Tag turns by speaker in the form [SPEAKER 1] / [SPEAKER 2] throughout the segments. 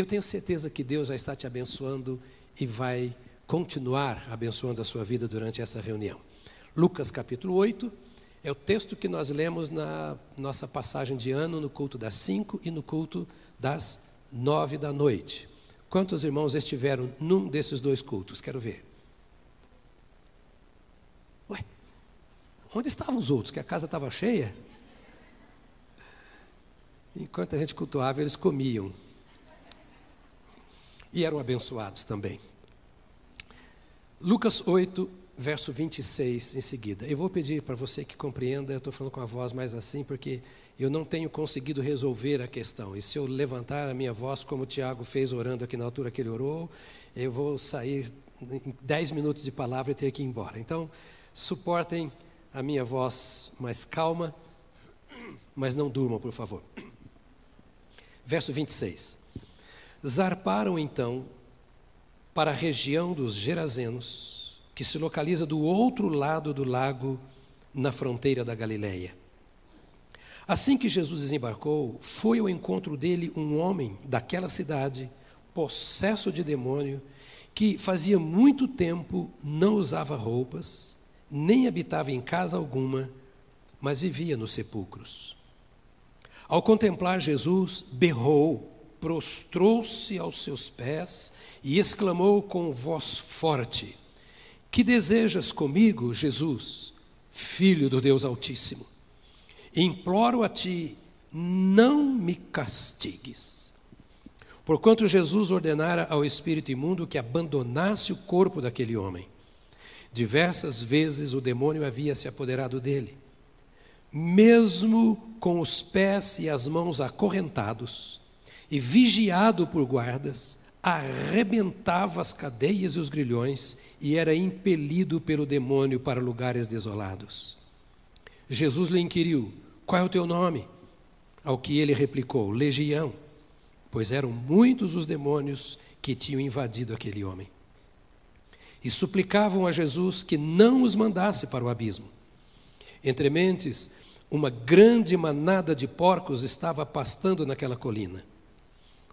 [SPEAKER 1] Eu tenho certeza que Deus já está te abençoando e vai continuar abençoando a sua vida durante essa reunião. Lucas capítulo 8 é o texto que nós lemos na nossa passagem de ano no culto das 5 e no culto das 9 da noite. Quantos irmãos estiveram num desses dois cultos? Quero ver. Ué, onde estavam os outros? Que a casa estava cheia? Enquanto a gente cultuava, eles comiam. E eram abençoados também. Lucas 8, verso 26 em seguida. Eu vou pedir para você que compreenda, eu estou falando com a voz mais assim, porque eu não tenho conseguido resolver a questão. E se eu levantar a minha voz, como o Tiago fez orando aqui na altura que ele orou, eu vou sair em 10 minutos de palavra e ter que ir embora. Então, suportem a minha voz mais calma, mas não durmam, por favor. Verso 26. Zarparam então para a região dos Gerazenos, que se localiza do outro lado do lago, na fronteira da Galileia. Assim que Jesus desembarcou, foi ao encontro dele um homem daquela cidade, possesso de demônio, que fazia muito tempo não usava roupas, nem habitava em casa alguma, mas vivia nos sepulcros. Ao contemplar Jesus, berrou, prostrou-se aos seus pés e exclamou com voz forte: Que desejas comigo, Jesus, filho do Deus Altíssimo? Imploro a ti, não me castigues. Porquanto Jesus ordenara ao espírito imundo que abandonasse o corpo daquele homem. Diversas vezes o demônio havia se apoderado dele. Mesmo com os pés e as mãos acorrentados e vigiado por guardas, arrebentava as cadeias e os grilhões e era impelido pelo demônio para lugares desolados. Jesus lhe inquiriu: Qual é o teu nome? Ao que ele replicou: Legião, pois eram muitos os demônios que tinham invadido aquele homem. E suplicavam a Jesus que não os mandasse para o abismo. Entre mentes, uma grande manada de porcos estava pastando naquela colina.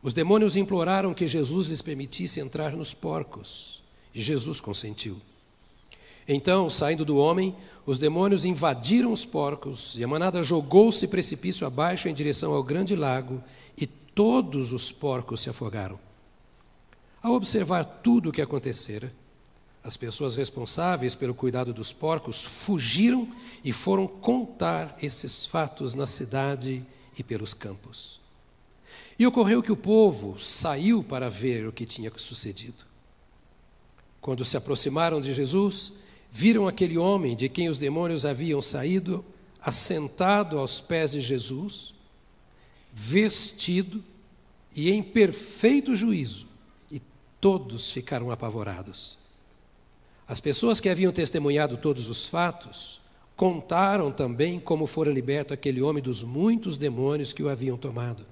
[SPEAKER 1] Os demônios imploraram que Jesus lhes permitisse entrar nos porcos, e Jesus consentiu. Então, saindo do homem, os demônios invadiram os porcos, e a manada jogou-se precipício abaixo em direção ao grande lago, e todos os porcos se afogaram. Ao observar tudo o que acontecera, as pessoas responsáveis pelo cuidado dos porcos fugiram e foram contar esses fatos na cidade e pelos campos. E ocorreu que o povo saiu para ver o que tinha sucedido. Quando se aproximaram de Jesus, viram aquele homem de quem os demônios haviam saído, assentado aos pés de Jesus, vestido e em perfeito juízo, e todos ficaram apavorados. As pessoas que haviam testemunhado todos os fatos contaram também como fora liberto aquele homem dos muitos demônios que o haviam tomado.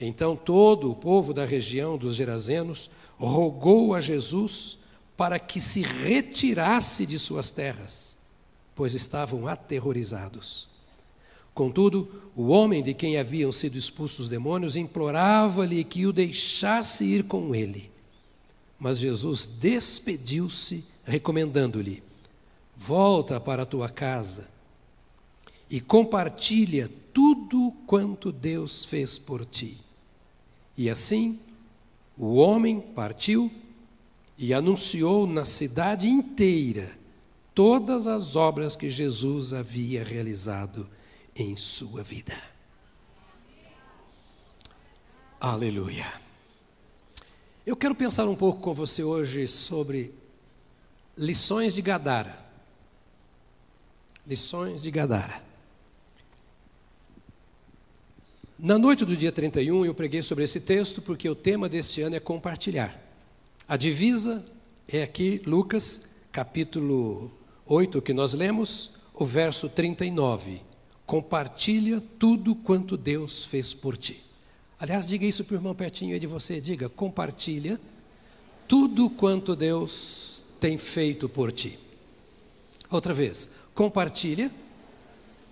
[SPEAKER 1] Então todo o povo da região dos Gerazenos rogou a Jesus para que se retirasse de suas terras, pois estavam aterrorizados. Contudo, o homem de quem haviam sido expulsos os demônios implorava-lhe que o deixasse ir com ele. Mas Jesus despediu-se, recomendando-lhe: Volta para a tua casa e compartilha tudo quanto Deus fez por ti. E assim, o homem partiu e anunciou na cidade inteira todas as obras que Jesus havia realizado em sua vida. Aleluia. Eu quero pensar um pouco com você hoje sobre lições de Gadara. Lições de Gadara. Na noite do dia 31, eu preguei sobre esse texto porque o tema deste ano é compartilhar. A divisa é aqui, Lucas, capítulo 8, que nós lemos, o verso 39. Compartilha tudo quanto Deus fez por ti. Aliás, diga isso para o irmão pertinho aí de você. Diga, compartilha tudo quanto Deus tem feito por ti. Outra vez, compartilha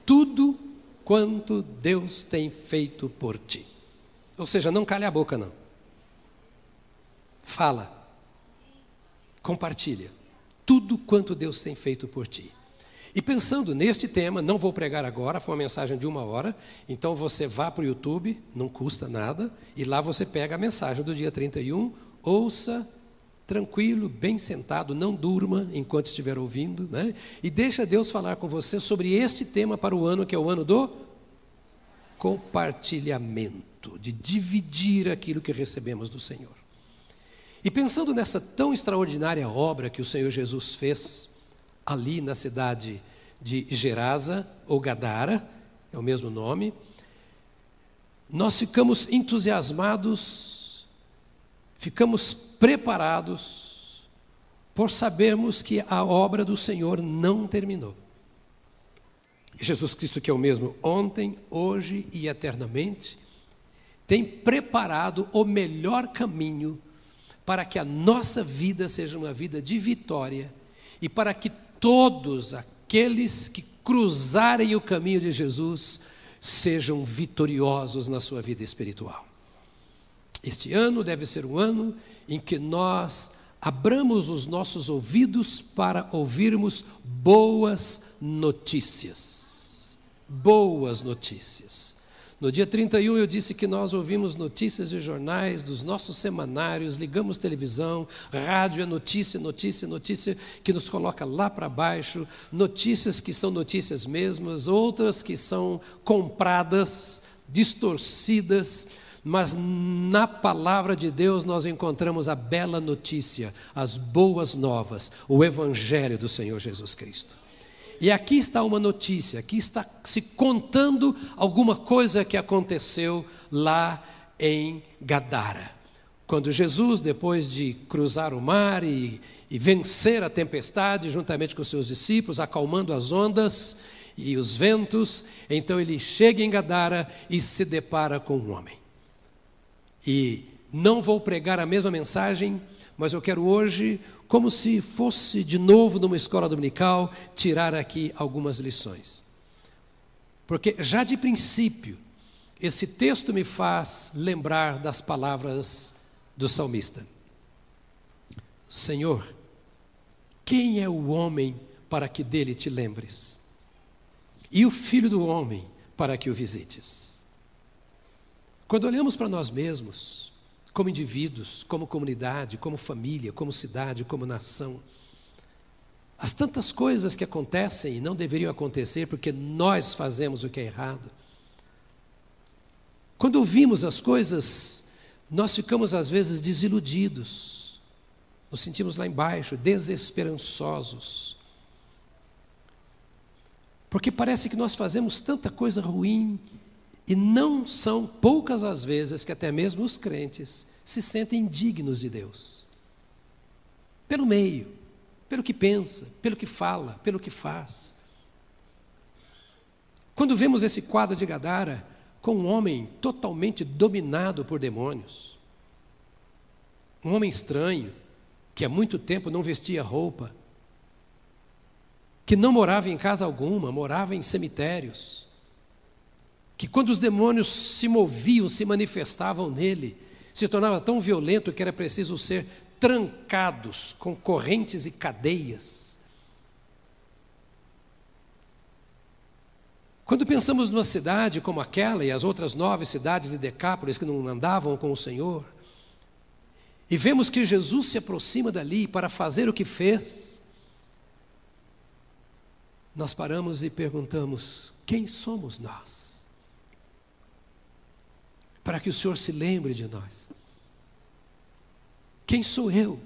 [SPEAKER 1] tudo quanto Deus tem feito por ti. Ou seja, não calha a boca, não. Fala. Compartilha. Tudo quanto Deus tem feito por ti. E pensando neste tema, não vou pregar agora, foi uma mensagem de uma hora, então você vá para o YouTube, não custa nada, e lá você pega a mensagem do dia 31, ouça tranquilo, bem sentado, não durma enquanto estiver ouvindo, né? e deixa Deus falar com você sobre este tema para o ano, que é o ano do compartilhamento, de dividir aquilo que recebemos do Senhor. E pensando nessa tão extraordinária obra que o Senhor Jesus fez, ali na cidade de Gerasa, ou Gadara, é o mesmo nome, nós ficamos entusiasmados, ficamos preparados por sabermos que a obra do Senhor não terminou. Jesus Cristo, que é o mesmo ontem, hoje e eternamente, tem preparado o melhor caminho para que a nossa vida seja uma vida de vitória e para que todos aqueles que cruzarem o caminho de Jesus sejam vitoriosos na sua vida espiritual. Este ano deve ser um ano em que nós abramos os nossos ouvidos para ouvirmos boas notícias. Boas notícias. No dia 31 eu disse que nós ouvimos notícias de jornais, dos nossos semanários, ligamos televisão, rádio é notícia, notícia, notícia que nos coloca lá para baixo, notícias que são notícias mesmas, outras que são compradas, distorcidas, mas na palavra de Deus nós encontramos a bela notícia, as boas novas, o evangelho do Senhor Jesus Cristo. E aqui está uma notícia, aqui está se contando alguma coisa que aconteceu lá em Gadara. Quando Jesus, depois de cruzar o mar e, e vencer a tempestade juntamente com seus discípulos, acalmando as ondas e os ventos, então ele chega em Gadara e se depara com um homem. E não vou pregar a mesma mensagem, mas eu quero hoje como se fosse de novo numa escola dominical, tirar aqui algumas lições. Porque já de princípio, esse texto me faz lembrar das palavras do salmista: Senhor, quem é o homem para que dele te lembres? E o filho do homem para que o visites? Quando olhamos para nós mesmos, como indivíduos, como comunidade, como família, como cidade, como nação. As tantas coisas que acontecem e não deveriam acontecer porque nós fazemos o que é errado. Quando ouvimos as coisas, nós ficamos às vezes desiludidos, nos sentimos lá embaixo, desesperançosos. Porque parece que nós fazemos tanta coisa ruim e não são poucas as vezes que até mesmo os crentes se sentem dignos de Deus. Pelo meio, pelo que pensa, pelo que fala, pelo que faz. Quando vemos esse quadro de Gadara com um homem totalmente dominado por demônios, um homem estranho, que há muito tempo não vestia roupa, que não morava em casa alguma, morava em cemitérios, que quando os demônios se moviam, se manifestavam nele, se tornava tão violento que era preciso ser trancados com correntes e cadeias. Quando pensamos numa cidade como aquela e as outras nove cidades de Decápolis que não andavam com o Senhor, e vemos que Jesus se aproxima dali para fazer o que fez, nós paramos e perguntamos: quem somos nós? Para que o Senhor se lembre de nós. Quem sou eu?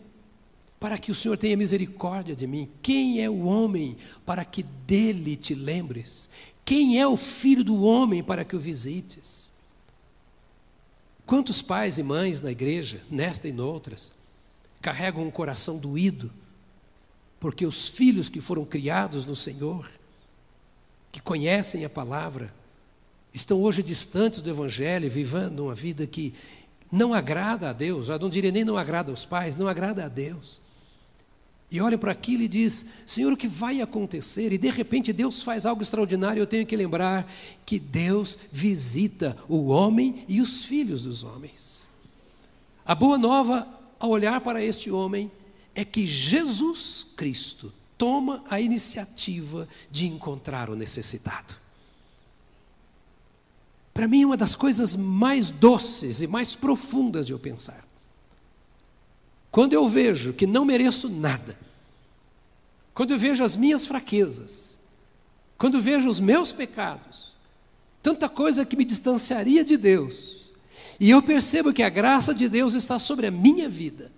[SPEAKER 1] Para que o Senhor tenha misericórdia de mim. Quem é o homem para que dele te lembres? Quem é o filho do homem para que o visites? Quantos pais e mães na igreja, nesta e noutras, carregam um coração doído, porque os filhos que foram criados no Senhor, que conhecem a palavra, estão hoje distantes do Evangelho, vivendo uma vida que não agrada a Deus, já não diria nem não agrada aos pais, não agrada a Deus. e olha para aquilo e diz: Senhor, o que vai acontecer? E de repente Deus faz algo extraordinário. Eu tenho que lembrar que Deus visita o homem e os filhos dos homens. A boa nova, ao olhar para este homem, é que Jesus Cristo toma a iniciativa de encontrar o necessitado. Para mim, uma das coisas mais doces e mais profundas de eu pensar. Quando eu vejo que não mereço nada, quando eu vejo as minhas fraquezas, quando eu vejo os meus pecados, tanta coisa que me distanciaria de Deus, e eu percebo que a graça de Deus está sobre a minha vida,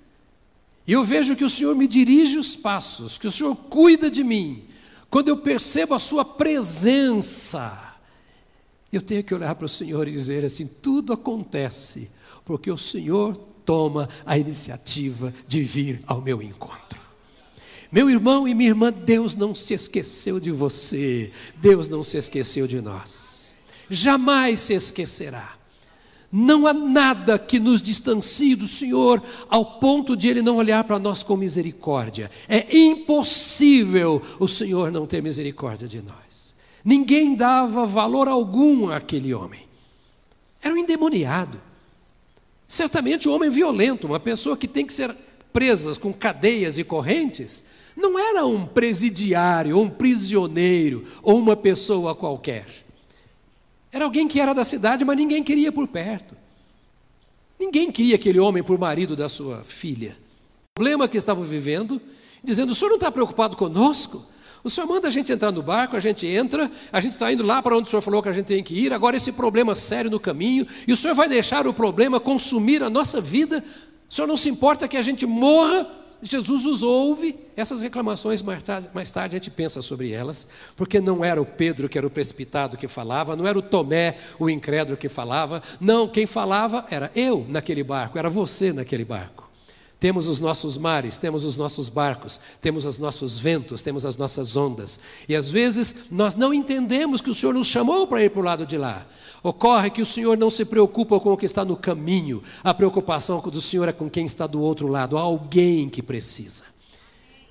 [SPEAKER 1] e eu vejo que o Senhor me dirige os passos, que o Senhor cuida de mim, quando eu percebo a Sua presença, eu tenho que olhar para o Senhor e dizer assim: tudo acontece, porque o Senhor toma a iniciativa de vir ao meu encontro. Meu irmão e minha irmã, Deus não se esqueceu de você, Deus não se esqueceu de nós, jamais se esquecerá. Não há nada que nos distancie do Senhor ao ponto de Ele não olhar para nós com misericórdia. É impossível o Senhor não ter misericórdia de nós. Ninguém dava valor algum àquele homem. Era um endemoniado. Certamente um homem violento, uma pessoa que tem que ser presa com cadeias e correntes, não era um presidiário, ou um prisioneiro, ou uma pessoa qualquer. Era alguém que era da cidade, mas ninguém queria por perto. Ninguém queria aquele homem por marido da sua filha. O problema que estavam vivendo, dizendo: o senhor não está preocupado conosco? O senhor manda a gente entrar no barco, a gente entra, a gente está indo lá para onde o senhor falou que a gente tem que ir, agora esse problema sério no caminho, e o senhor vai deixar o problema consumir a nossa vida? O senhor não se importa que a gente morra? Jesus os ouve, essas reclamações mais tarde, mais tarde, a gente pensa sobre elas, porque não era o Pedro que era o precipitado que falava, não era o Tomé, o incrédulo que falava, não, quem falava era eu naquele barco, era você naquele barco. Temos os nossos mares, temos os nossos barcos, temos os nossos ventos, temos as nossas ondas. E às vezes nós não entendemos que o Senhor nos chamou para ir para o lado de lá. Ocorre que o Senhor não se preocupa com o que está no caminho, a preocupação do Senhor é com quem está do outro lado, há alguém que precisa.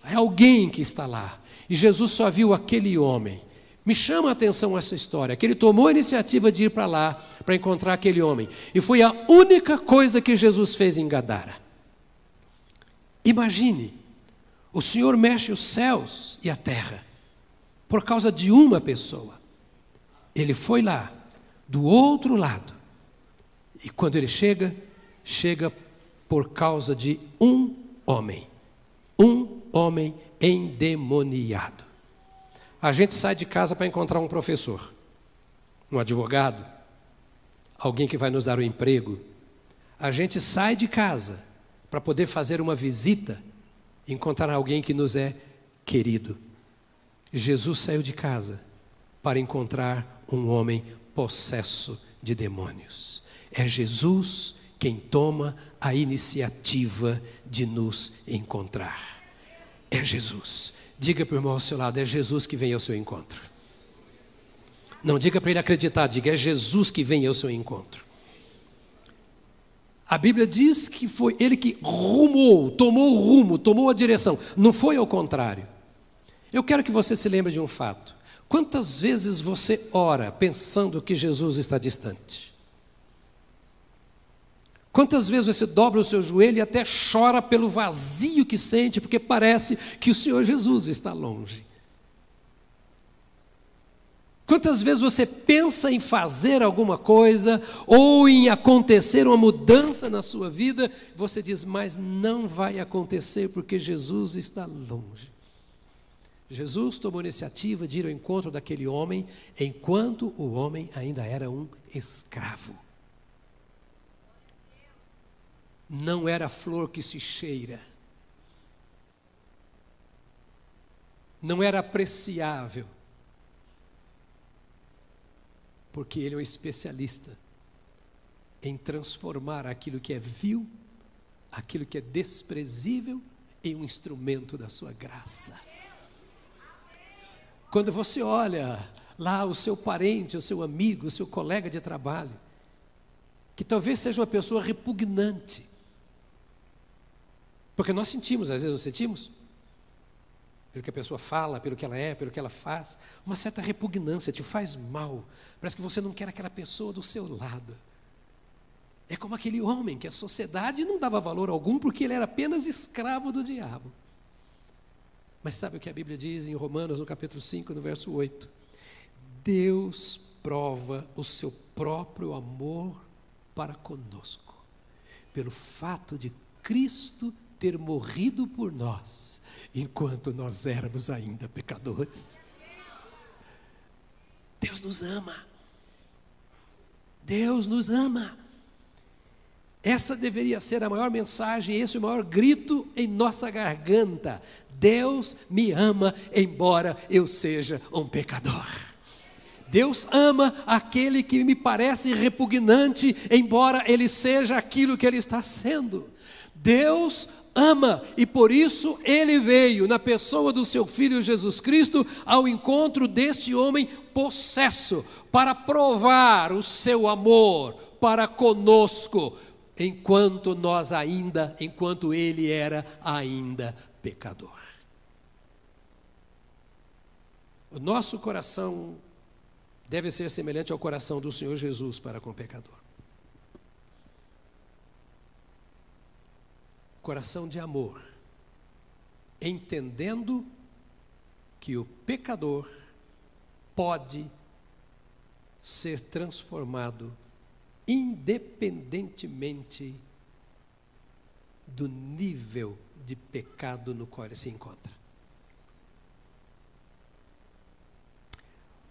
[SPEAKER 1] É alguém que está lá. E Jesus só viu aquele homem. Me chama a atenção essa história, que ele tomou a iniciativa de ir para lá para encontrar aquele homem. E foi a única coisa que Jesus fez em Gadara. Imagine, o Senhor mexe os céus e a terra por causa de uma pessoa. Ele foi lá, do outro lado, e quando ele chega, chega por causa de um homem. Um homem endemoniado. A gente sai de casa para encontrar um professor, um advogado, alguém que vai nos dar um emprego. A gente sai de casa para poder fazer uma visita, encontrar alguém que nos é querido. Jesus saiu de casa para encontrar um homem possesso de demônios. É Jesus quem toma a iniciativa de nos encontrar. É Jesus. Diga para o irmão ao seu lado: é Jesus que vem ao seu encontro. Não diga para ele acreditar, diga: é Jesus que vem ao seu encontro. A Bíblia diz que foi ele que rumou, tomou o rumo, tomou a direção. Não foi ao contrário. Eu quero que você se lembre de um fato. Quantas vezes você ora pensando que Jesus está distante? Quantas vezes você dobra o seu joelho e até chora pelo vazio que sente, porque parece que o Senhor Jesus está longe? Quantas vezes você pensa em fazer alguma coisa ou em acontecer uma mudança na sua vida, você diz, mas não vai acontecer porque Jesus está longe. Jesus tomou a iniciativa de ir ao encontro daquele homem enquanto o homem ainda era um escravo. Não era flor que se cheira. Não era apreciável porque ele é um especialista em transformar aquilo que é vil, aquilo que é desprezível, em um instrumento da sua graça. Quando você olha lá o seu parente, o seu amigo, o seu colega de trabalho, que talvez seja uma pessoa repugnante, porque nós sentimos, às vezes não sentimos? Pelo que a pessoa fala, pelo que ela é, pelo que ela faz, uma certa repugnância, te faz mal. Parece que você não quer aquela pessoa do seu lado. É como aquele homem que a sociedade não dava valor algum porque ele era apenas escravo do diabo. Mas sabe o que a Bíblia diz em Romanos, no capítulo 5, no verso 8? Deus prova o seu próprio amor para conosco, pelo fato de Cristo ter morrido por nós, enquanto nós éramos ainda pecadores. Deus nos ama. Deus nos ama. Essa deveria ser a maior mensagem, esse é o maior grito em nossa garganta. Deus me ama, embora eu seja um pecador. Deus ama aquele que me parece repugnante, embora ele seja aquilo que ele está sendo. Deus ama e por isso ele veio na pessoa do seu filho Jesus Cristo ao encontro deste homem possesso para provar o seu amor para conosco, enquanto nós ainda, enquanto ele era ainda pecador. O nosso coração deve ser semelhante ao coração do Senhor Jesus para com o pecador. Coração de amor, entendendo que o pecador pode ser transformado independentemente do nível de pecado no qual ele se encontra.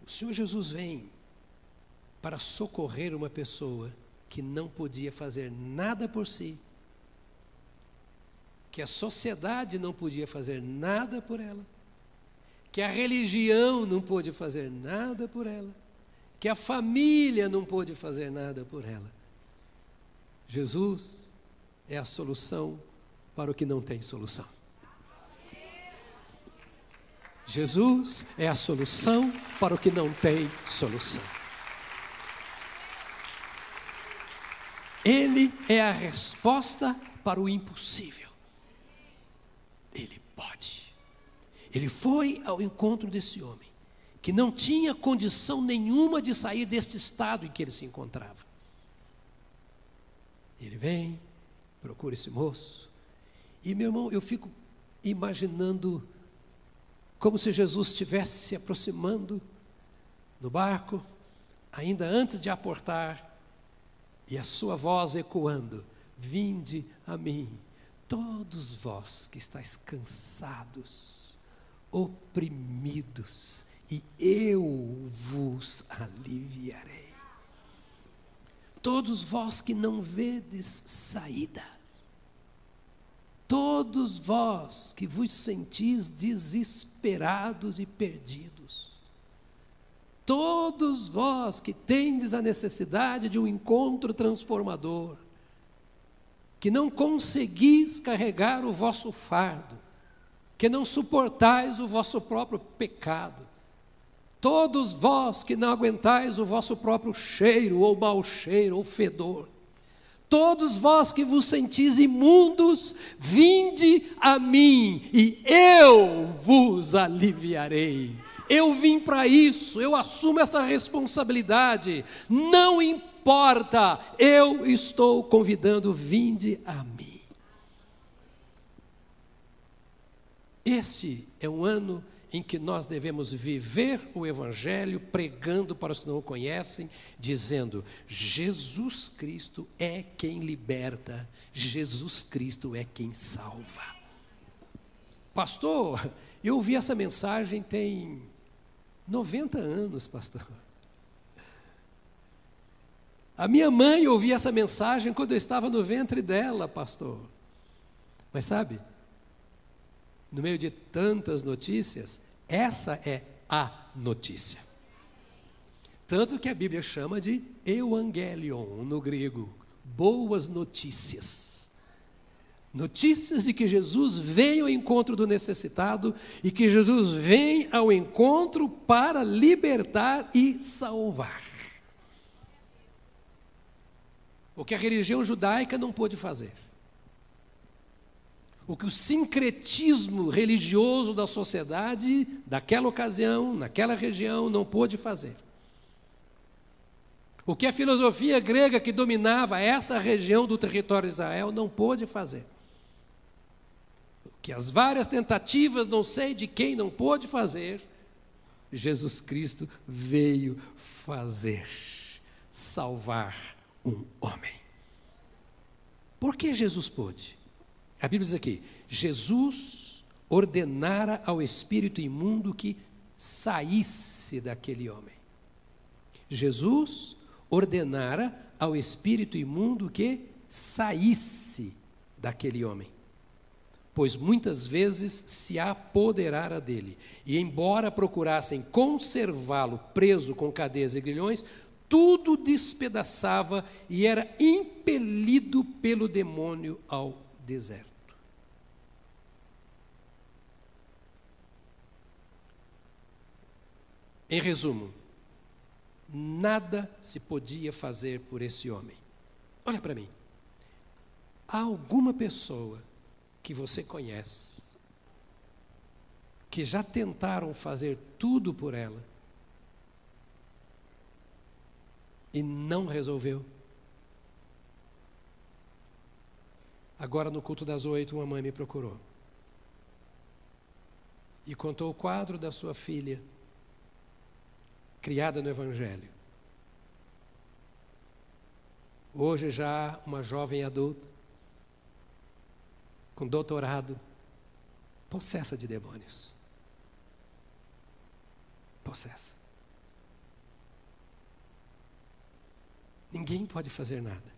[SPEAKER 1] O Senhor Jesus vem para socorrer uma pessoa que não podia fazer nada por si, que a sociedade não podia fazer nada por ela, que a religião não pôde fazer nada por ela, que a família não pôde fazer nada por ela. Jesus é a solução para o que não tem solução. Jesus é a solução para o que não tem solução. Ele é a resposta para o impossível. Ele pode. Ele foi ao encontro desse homem, que não tinha condição nenhuma de sair deste estado em que ele se encontrava. Ele vem, procura esse moço, e meu irmão, eu fico imaginando como se Jesus estivesse se aproximando do barco, ainda antes de aportar, e a sua voz ecoando: Vinde a mim, todos vós que estáis cansados, oprimidos, e eu vos aliviarei. Todos vós que não vedes saída, todos vós que vos sentis desesperados e perdidos, todos vós que tendes a necessidade de um encontro transformador, que não conseguis carregar o vosso fardo, que não suportais o vosso próprio pecado, todos vós que não aguentais o vosso próprio cheiro, ou mau cheiro, ou fedor, Todos vós que vos sentis imundos, vinde a mim e eu vos aliviarei. Eu vim para isso, eu assumo essa responsabilidade. Não importa, eu estou convidando, vinde a mim. Esse é um ano em que nós devemos viver o Evangelho pregando para os que não o conhecem, dizendo: Jesus Cristo é quem liberta, Jesus Cristo é quem salva. Pastor, eu ouvi essa mensagem tem 90 anos, pastor. A minha mãe ouvia essa mensagem quando eu estava no ventre dela, pastor. Mas sabe, no meio de tantas notícias, essa é a notícia. Tanto que a Bíblia chama de Evangelion no grego, boas notícias. Notícias de que Jesus veio ao encontro do necessitado e que Jesus vem ao encontro para libertar e salvar. O que a religião judaica não pôde fazer o que o sincretismo religioso da sociedade daquela ocasião, naquela região, não pôde fazer. O que a filosofia grega que dominava essa região do território de Israel não pôde fazer. O que as várias tentativas, não sei de quem, não pôde fazer, Jesus Cristo veio fazer, salvar um homem. Por que Jesus pôde? A Bíblia diz aqui: Jesus ordenara ao espírito imundo que saísse daquele homem. Jesus ordenara ao espírito imundo que saísse daquele homem. Pois muitas vezes se apoderara dele, e embora procurassem conservá-lo preso com cadeias e grilhões, tudo despedaçava e era impelido pelo demônio ao deserto. Em resumo, nada se podia fazer por esse homem. Olha para mim. Há alguma pessoa que você conhece que já tentaram fazer tudo por ela e não resolveu? Agora, no culto das oito, uma mãe me procurou e contou o quadro da sua filha, criada no Evangelho. Hoje, já uma jovem adulta, com doutorado, possessa de demônios. Possessa. Ninguém pode fazer nada.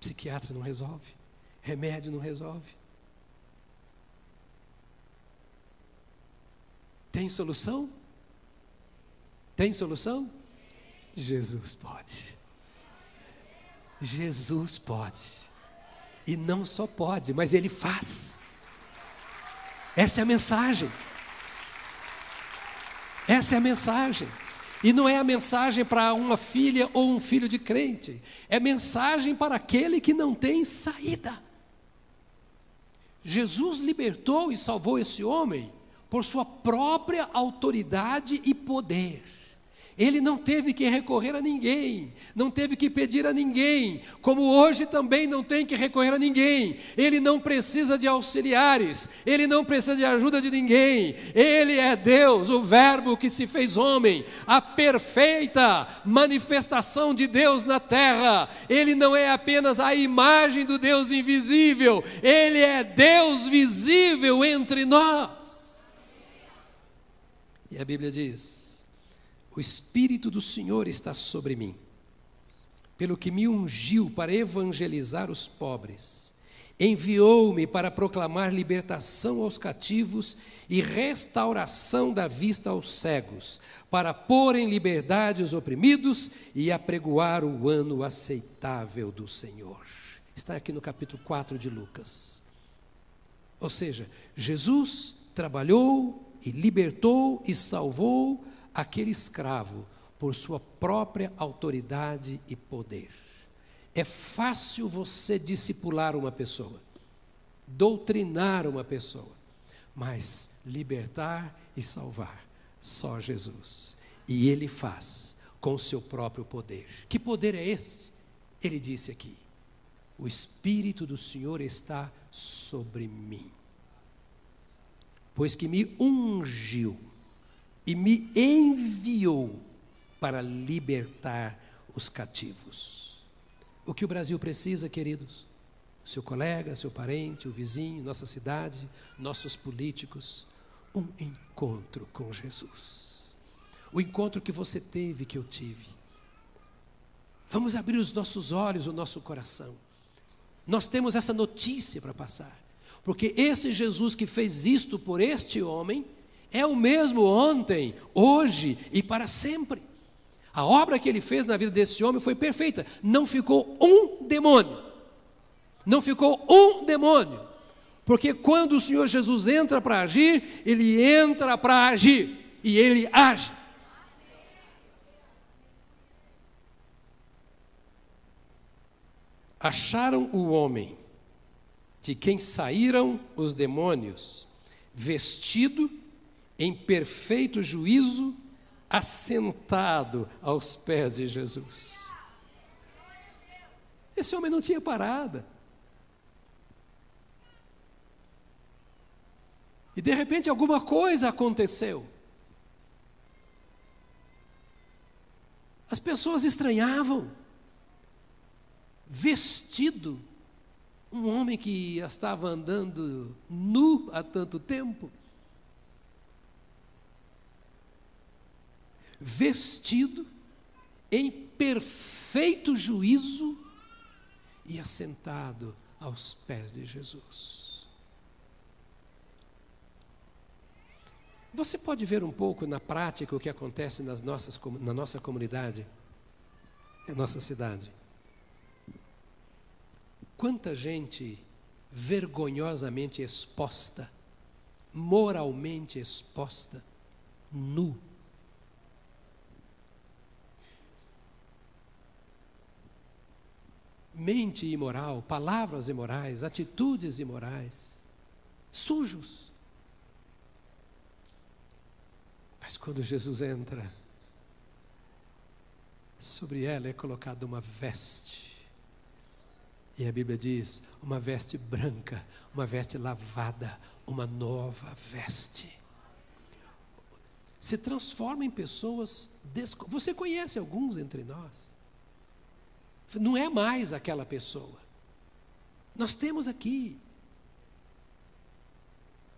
[SPEAKER 1] Psiquiatra não resolve. Remédio não resolve. Tem solução? Tem solução? Jesus pode. Jesus pode. E não só pode, mas ele faz. Essa é a mensagem. Essa é a mensagem. E não é a mensagem para uma filha ou um filho de crente, é mensagem para aquele que não tem saída. Jesus libertou e salvou esse homem por sua própria autoridade e poder. Ele não teve que recorrer a ninguém, não teve que pedir a ninguém, como hoje também não tem que recorrer a ninguém. Ele não precisa de auxiliares, ele não precisa de ajuda de ninguém. Ele é Deus, o Verbo que se fez homem, a perfeita manifestação de Deus na terra. Ele não é apenas a imagem do Deus invisível, ele é Deus visível entre nós. E a Bíblia diz: o Espírito do Senhor está sobre mim, pelo que me ungiu para evangelizar os pobres, enviou-me para proclamar libertação aos cativos e restauração da vista aos cegos, para pôr em liberdade os oprimidos e apregoar o ano aceitável do Senhor. Está aqui no capítulo 4 de Lucas. Ou seja, Jesus trabalhou e libertou e salvou aquele escravo por sua própria autoridade e poder. É fácil você discipular uma pessoa, doutrinar uma pessoa, mas libertar e salvar só Jesus. E ele faz com seu próprio poder. Que poder é esse? Ele disse aqui: O Espírito do Senhor está sobre mim, pois que me ungiu e me enviou para libertar os cativos. O que o Brasil precisa, queridos? Seu colega, seu parente, o vizinho, nossa cidade, nossos políticos, um encontro com Jesus. O encontro que você teve, que eu tive. Vamos abrir os nossos olhos, o nosso coração. Nós temos essa notícia para passar. Porque esse Jesus que fez isto por este homem, é o mesmo ontem, hoje e para sempre. A obra que ele fez na vida desse homem foi perfeita. Não ficou um demônio. Não ficou um demônio. Porque quando o Senhor Jesus entra para agir, ele entra para agir e ele age. Acharam o homem de quem saíram os demônios, vestido em perfeito juízo, assentado aos pés de Jesus. Esse homem não tinha parada. E de repente alguma coisa aconteceu. As pessoas estranhavam. Vestido, um homem que estava andando nu há tanto tempo. Vestido em perfeito juízo e assentado aos pés de Jesus. Você pode ver um pouco na prática o que acontece nas nossas, na nossa comunidade, na nossa cidade. Quanta gente vergonhosamente exposta, moralmente exposta, nu mente imoral, palavras imorais, atitudes imorais, sujos. Mas quando Jesus entra, sobre ela é colocada uma veste. E a Bíblia diz: uma veste branca, uma veste lavada, uma nova veste. Se transforma em pessoas. Você conhece alguns entre nós? Não é mais aquela pessoa. Nós temos aqui,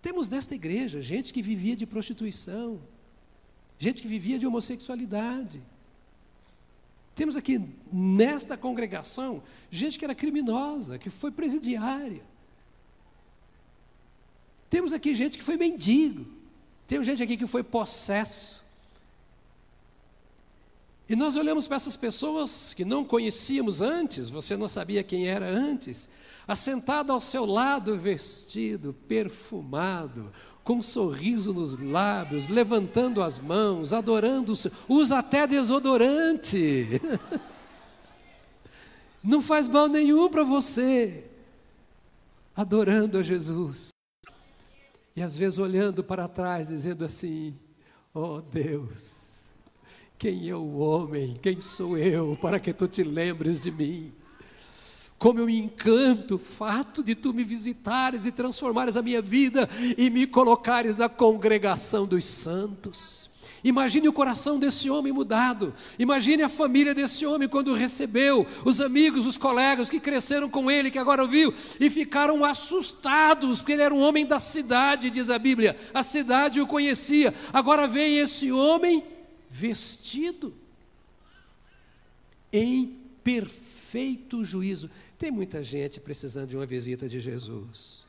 [SPEAKER 1] temos nesta igreja gente que vivia de prostituição, gente que vivia de homossexualidade. Temos aqui nesta congregação gente que era criminosa, que foi presidiária. Temos aqui gente que foi mendigo. Temos gente aqui que foi possesso. E nós olhamos para essas pessoas que não conhecíamos antes, você não sabia quem era antes, assentado ao seu lado, vestido, perfumado, com um sorriso nos lábios, levantando as mãos, adorando, usa até desodorante. Não faz mal nenhum para você, adorando a Jesus. E às vezes olhando para trás, dizendo assim: Oh Deus, quem é o homem? Quem sou eu para que tu te lembres de mim? Como eu me encanto o fato de tu me visitares e transformares a minha vida e me colocares na congregação dos santos. Imagine o coração desse homem mudado. Imagine a família desse homem quando recebeu, os amigos, os colegas que cresceram com ele, que agora o viu e ficaram assustados, porque ele era um homem da cidade, diz a Bíblia. A cidade o conhecia. Agora vem esse homem vestido em perfeito juízo. Tem muita gente precisando de uma visita de Jesus,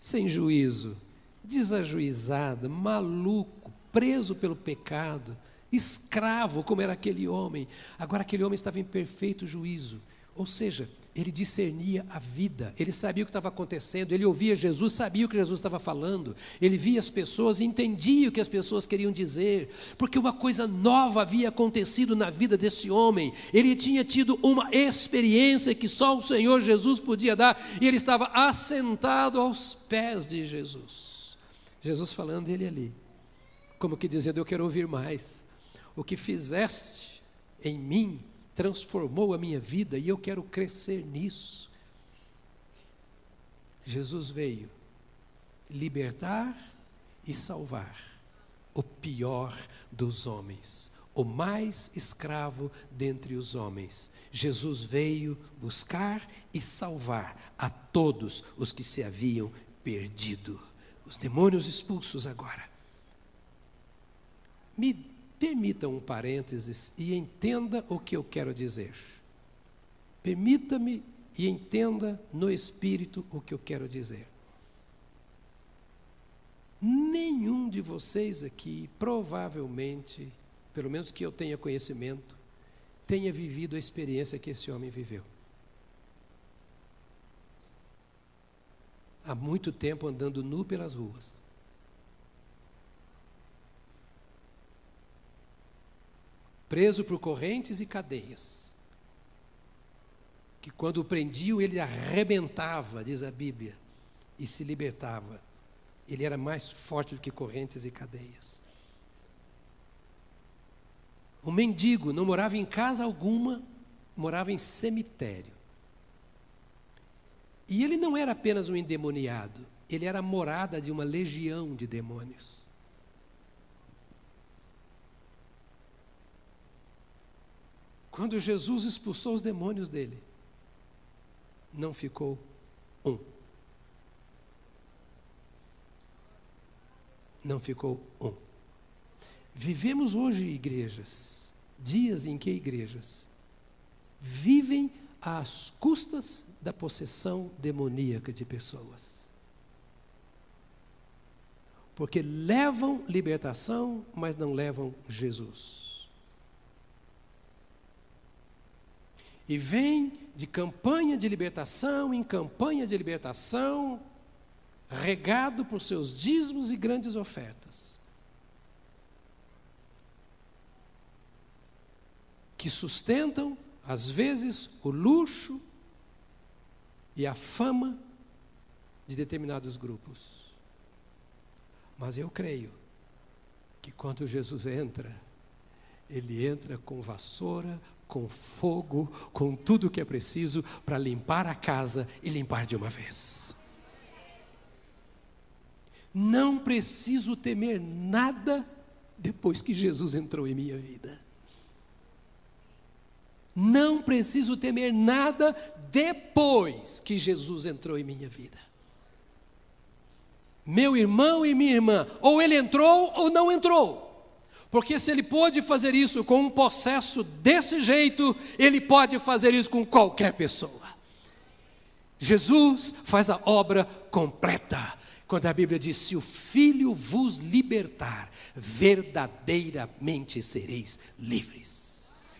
[SPEAKER 1] sem juízo, desajuizada, maluco, preso pelo pecado, escravo, como era aquele homem. Agora, aquele homem estava em perfeito juízo, ou seja, ele discernia a vida, ele sabia o que estava acontecendo, ele ouvia Jesus, sabia o que Jesus estava falando, ele via as pessoas e entendia o que as pessoas queriam dizer, porque uma coisa nova havia acontecido na vida desse homem, ele tinha tido uma experiência que só o Senhor Jesus podia dar, e ele estava assentado aos pés de Jesus. Jesus falando ele ali, como que dizendo: Eu quero ouvir mais, o que fizeste em mim transformou a minha vida e eu quero crescer nisso. Jesus veio libertar e salvar o pior dos homens, o mais escravo dentre os homens. Jesus veio buscar e salvar a todos os que se haviam perdido. Os demônios expulsos agora. Me Permita um parênteses e entenda o que eu quero dizer. Permita-me e entenda no espírito o que eu quero dizer. Nenhum de vocês aqui, provavelmente, pelo menos que eu tenha conhecimento, tenha vivido a experiência que esse homem viveu. Há muito tempo andando nu pelas ruas. Preso por correntes e cadeias. que quando o prendiam ele arrebentava, diz a Bíblia, e se libertava. Ele era mais forte do que correntes e cadeias. O mendigo não morava em casa alguma, morava em cemitério. E ele não era apenas um endemoniado, ele era morada de uma legião de demônios. Quando Jesus expulsou os demônios dele, não ficou um. Não ficou um. Vivemos hoje igrejas, dias em que igrejas vivem às custas da possessão demoníaca de pessoas. Porque levam libertação, mas não levam Jesus. E vem de campanha de libertação em campanha de libertação, regado por seus dízimos e grandes ofertas. Que sustentam, às vezes, o luxo e a fama de determinados grupos. Mas eu creio que quando Jesus entra, ele entra com vassoura, com fogo, com tudo o que é preciso para limpar a casa e limpar de uma vez. Não preciso temer nada depois que Jesus entrou em minha vida. Não preciso temer nada depois que Jesus entrou em minha vida. Meu irmão e minha irmã, ou ele entrou ou não entrou. Porque se ele pôde fazer isso com um processo desse jeito, ele pode fazer isso com qualquer pessoa. Jesus faz a obra completa. Quando a Bíblia diz: Se o Filho vos libertar, verdadeiramente sereis livres.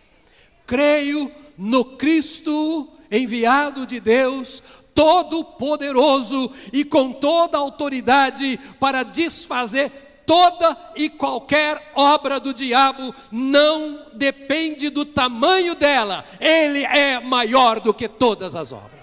[SPEAKER 1] Creio no Cristo enviado de Deus, todo-poderoso e com toda autoridade para desfazer toda e qualquer obra do diabo não depende do tamanho dela, ele é maior do que todas as obras.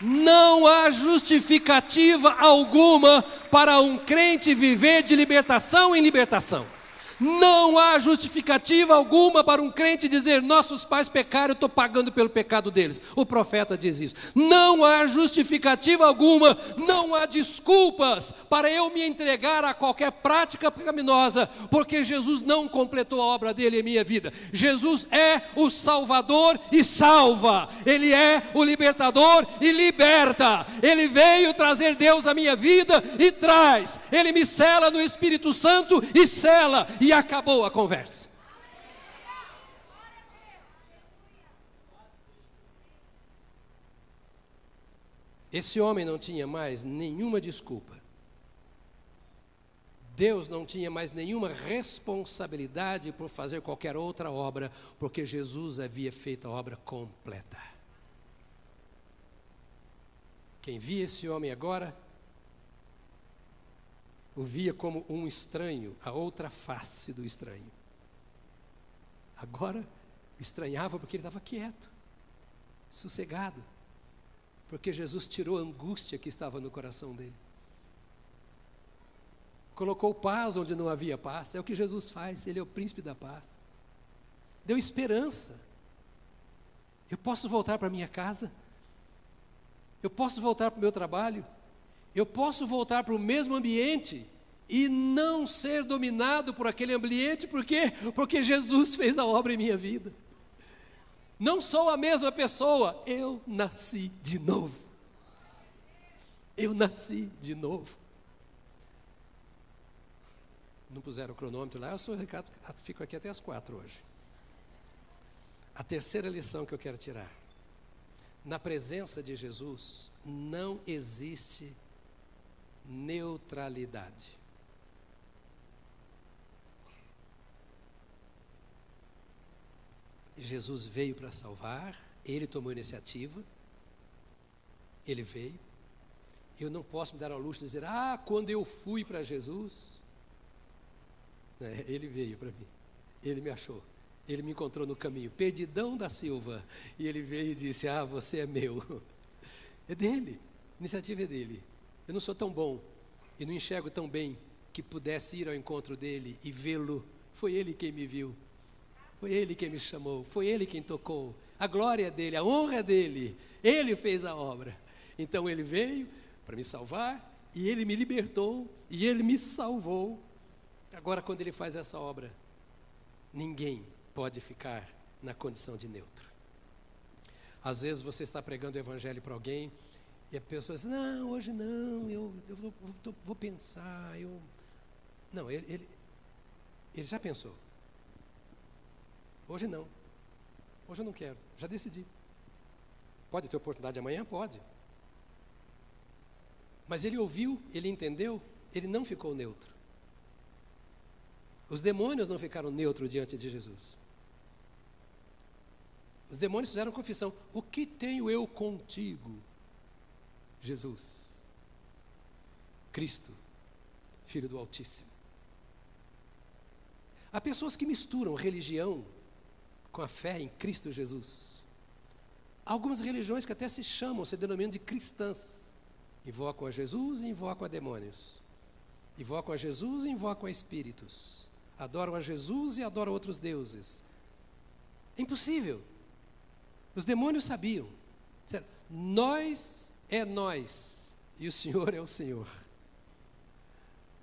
[SPEAKER 1] Não há justificativa alguma para um crente viver de libertação em libertação. Não há justificativa alguma para um crente dizer: nossos pais pecaram, eu estou pagando pelo pecado deles. O profeta diz isso. Não há justificativa alguma, não há desculpas para eu me entregar a qualquer prática pecaminosa, porque Jesus não completou a obra dele em minha vida. Jesus é o Salvador e salva, Ele é o libertador e liberta. Ele veio trazer Deus à minha vida e traz. Ele me cela no Espírito Santo e cela. E e acabou a conversa. Esse homem não tinha mais nenhuma desculpa. Deus não tinha mais nenhuma responsabilidade por fazer qualquer outra obra, porque Jesus havia feito a obra completa. Quem via esse homem agora o via como um estranho, a outra face do estranho. Agora, estranhava porque ele estava quieto, sossegado, porque Jesus tirou a angústia que estava no coração dele. Colocou paz onde não havia paz, é o que Jesus faz, ele é o príncipe da paz. Deu esperança. Eu posso voltar para minha casa, eu posso voltar para o meu trabalho, eu posso voltar para o mesmo ambiente e não ser dominado por aquele ambiente, por quê? Porque Jesus fez a obra em minha vida. Não sou a mesma pessoa, eu nasci de novo. Eu nasci de novo. Não puseram o cronômetro lá, eu sou o fico aqui até as quatro hoje. A terceira lição que eu quero tirar. Na presença de Jesus não existe neutralidade. Jesus veio para salvar, ele tomou iniciativa, ele veio. Eu não posso me dar ao luxo de dizer, ah, quando eu fui para Jesus, é, ele veio para mim, ele me achou, Ele me encontrou no caminho, Perdidão da Silva, e ele veio e disse: Ah, você é meu. É dele, a iniciativa é dele. Eu não sou tão bom e não enxergo tão bem que pudesse ir ao encontro dele e vê-lo. Foi ele quem me viu, foi ele quem me chamou, foi ele quem tocou. A glória é dele, a honra é dele, ele fez a obra. Então ele veio para me salvar e ele me libertou e ele me salvou. Agora, quando ele faz essa obra, ninguém pode ficar na condição de neutro. Às vezes você está pregando o evangelho para alguém e a pessoa diz: Não, hoje não, eu, eu vou, vou, vou, pensar. Eu... Não, ele, ele, ele já pensou. Hoje não. Hoje eu não quero, já decidi. Pode ter oportunidade amanhã? Pode. Mas ele ouviu, ele entendeu, ele não ficou neutro. Os demônios não ficaram neutros diante de Jesus. Os demônios fizeram confissão: O que tenho eu contigo, Jesus? Cristo, Filho do Altíssimo. Há pessoas que misturam religião com a fé em Cristo Jesus. Há algumas religiões que até se chamam, se denominam de cristãs. Invocam a Jesus e invocam a demônios. Invocam a Jesus e invocam a espíritos. Adoram a Jesus e adoram outros deuses. É impossível. Os demônios sabiam. Nós é nós e o Senhor é o Senhor.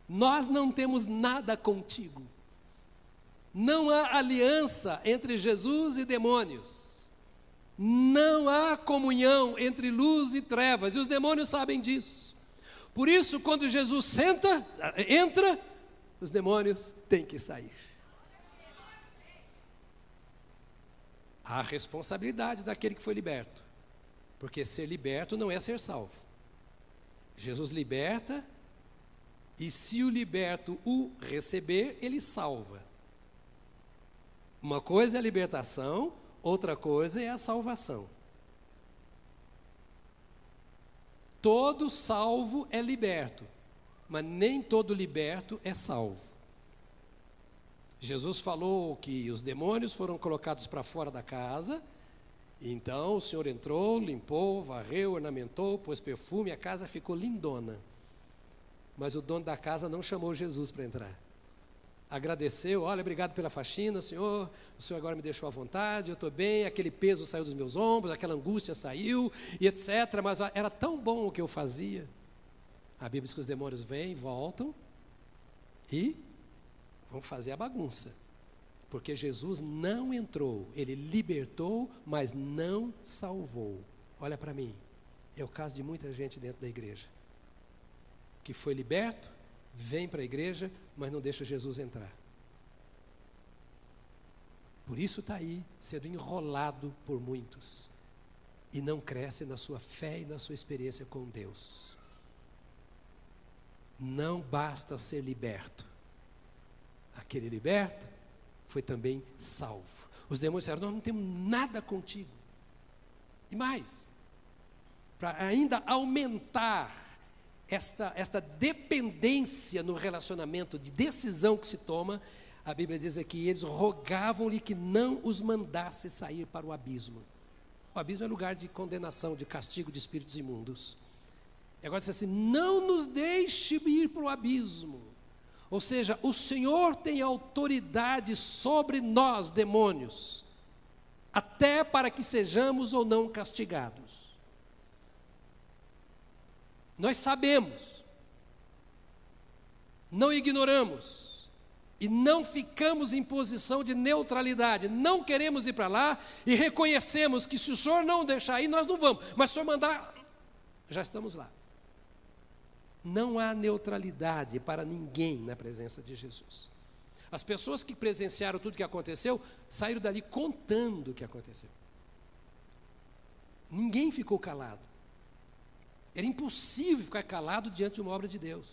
[SPEAKER 1] Nós não temos nada contigo. Não há aliança entre Jesus e demônios. Não há comunhão entre luz e trevas, e os demônios sabem disso. Por isso, quando Jesus senta, entra, os demônios têm que sair. a responsabilidade daquele que foi liberto. Porque ser liberto não é ser salvo. Jesus liberta, e se o liberto o receber, ele salva. Uma coisa é a libertação, outra coisa é a salvação. Todo salvo é liberto, mas nem todo liberto é salvo. Jesus falou que os demônios foram colocados para fora da casa, então o Senhor entrou, limpou, varreu, ornamentou, pôs perfume, a casa ficou lindona. Mas o dono da casa não chamou Jesus para entrar. Agradeceu, olha, obrigado pela faxina, Senhor, o Senhor agora me deixou à vontade, eu estou bem, aquele peso saiu dos meus ombros, aquela angústia saiu, e etc. Mas era tão bom o que eu fazia. A Bíblia diz que os demônios vêm, voltam e vão fazer a bagunça. Porque Jesus não entrou, ele libertou, mas não salvou. Olha para mim, é o caso de muita gente dentro da igreja que foi liberto, vem para a igreja, mas não deixa Jesus entrar. Por isso está aí, sendo enrolado por muitos, e não cresce na sua fé e na sua experiência com Deus. Não basta ser liberto, aquele liberto foi também salvo. Os demônios disseram: Nós não temos nada contigo. E mais, para ainda aumentar esta, esta dependência no relacionamento, de decisão que se toma, a Bíblia diz aqui: eles rogavam-lhe que não os mandasse sair para o abismo. O abismo é lugar de condenação, de castigo de espíritos imundos. E agora diz assim: não nos deixe ir para o abismo. Ou seja, o Senhor tem autoridade sobre nós, demônios, até para que sejamos ou não castigados. Nós sabemos, não ignoramos e não ficamos em posição de neutralidade, não queremos ir para lá e reconhecemos que se o Senhor não deixar ir, nós não vamos, mas se o Senhor mandar, já estamos lá. Não há neutralidade para ninguém na presença de Jesus. As pessoas que presenciaram tudo o que aconteceu saíram dali contando o que aconteceu. Ninguém ficou calado. Era impossível ficar calado diante de uma obra de Deus.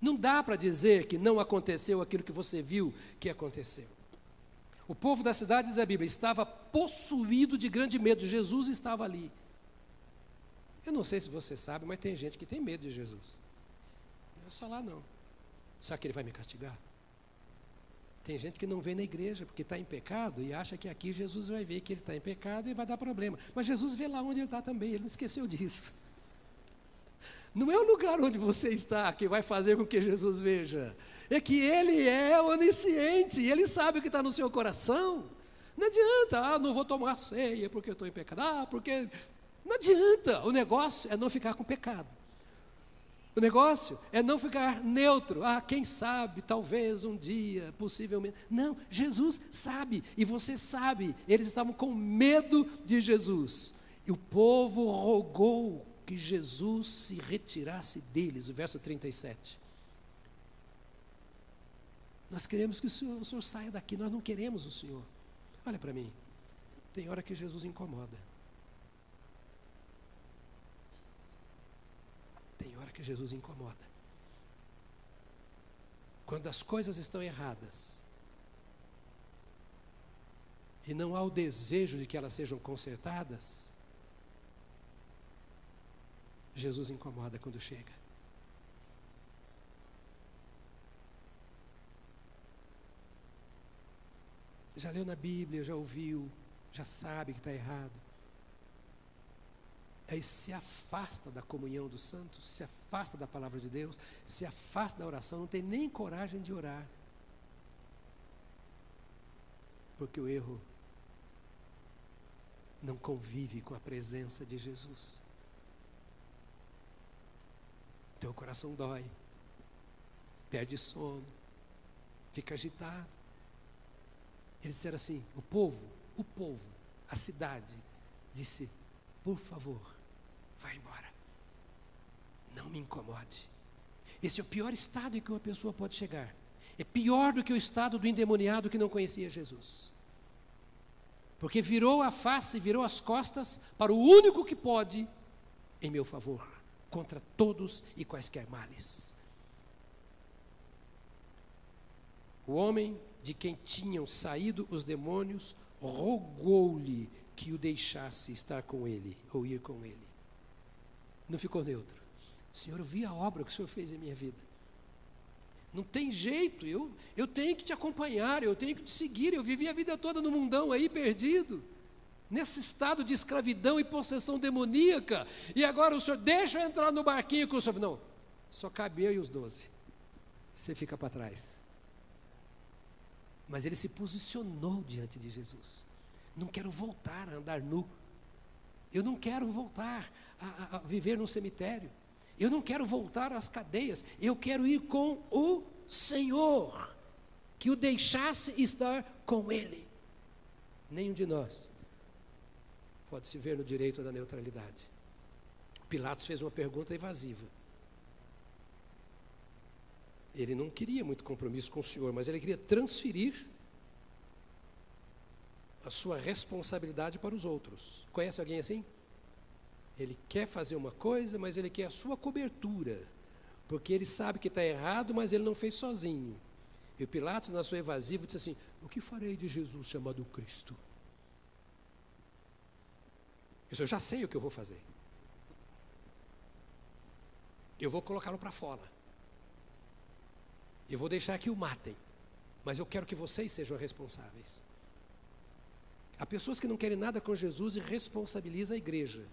[SPEAKER 1] Não dá para dizer que não aconteceu aquilo que você viu que aconteceu. O povo da cidade, diz a Bíblia, estava possuído de grande medo. Jesus estava ali. Eu não sei se você sabe, mas tem gente que tem medo de Jesus. Não é só lá não. Será que ele vai me castigar? Tem gente que não vem na igreja porque está em pecado e acha que aqui Jesus vai ver que ele está em pecado e vai dar problema. Mas Jesus vê lá onde ele está também, ele não esqueceu disso. Não é o lugar onde você está que vai fazer com que Jesus veja. É que Ele é onisciente Ele sabe o que está no seu coração. Não adianta, ah, não vou tomar ceia porque eu estou em pecado. Ah, porque. Não adianta. O negócio é não ficar com pecado. O negócio é não ficar neutro. Ah, quem sabe, talvez um dia, possivelmente. Não, Jesus sabe e você sabe. Eles estavam com medo de Jesus. E o povo rogou que Jesus se retirasse deles. O verso 37. Nós queremos que o senhor, o senhor saia daqui, nós não queremos o Senhor. Olha para mim. Tem hora que Jesus incomoda. Tem hora que Jesus incomoda. Quando as coisas estão erradas e não há o desejo de que elas sejam consertadas, Jesus incomoda quando chega. Já leu na Bíblia, já ouviu, já sabe que está errado aí se afasta da comunhão dos santos, se afasta da palavra de Deus, se afasta da oração, não tem nem coragem de orar. Porque o erro não convive com a presença de Jesus. Teu coração dói, perde sono, fica agitado. Eles disseram assim: o povo, o povo, a cidade, disse: por favor, vai embora. Não me incomode. Esse é o pior estado em que uma pessoa pode chegar. É pior do que o estado do endemoniado que não conhecia Jesus. Porque virou a face, virou as costas para o único que pode em meu favor, contra todos e quaisquer males. O homem de quem tinham saído os demônios rogou-lhe que o deixasse estar com ele ou ir com ele não ficou neutro. Senhor, eu vi a obra que o Senhor fez em minha vida. Não tem jeito, eu, eu tenho que te acompanhar, eu tenho que te seguir. Eu vivi a vida toda no mundão aí perdido, nesse estado de escravidão e possessão demoníaca. E agora o Senhor deixa eu entrar no barquinho com o Senhor. Não, só cabe eu e os doze. Você fica para trás. Mas ele se posicionou diante de Jesus. Não quero voltar a andar nu. Eu não quero voltar a, a, viver no cemitério. Eu não quero voltar às cadeias. Eu quero ir com o Senhor, que o deixasse estar com Ele. Nenhum de nós pode se ver no direito da neutralidade. Pilatos fez uma pergunta evasiva. Ele não queria muito compromisso com o Senhor, mas ele queria transferir a sua responsabilidade para os outros. Conhece alguém assim? Ele quer fazer uma coisa, mas ele quer a sua cobertura, porque ele sabe que está errado, mas ele não fez sozinho. E Pilatos, na sua evasiva, disse assim: O que farei de Jesus chamado Cristo? Eu já sei o que eu vou fazer. Eu vou colocá-lo para fora. Eu vou deixar que o matem. Mas eu quero que vocês sejam responsáveis. Há pessoas que não querem nada com Jesus e responsabilizam a igreja.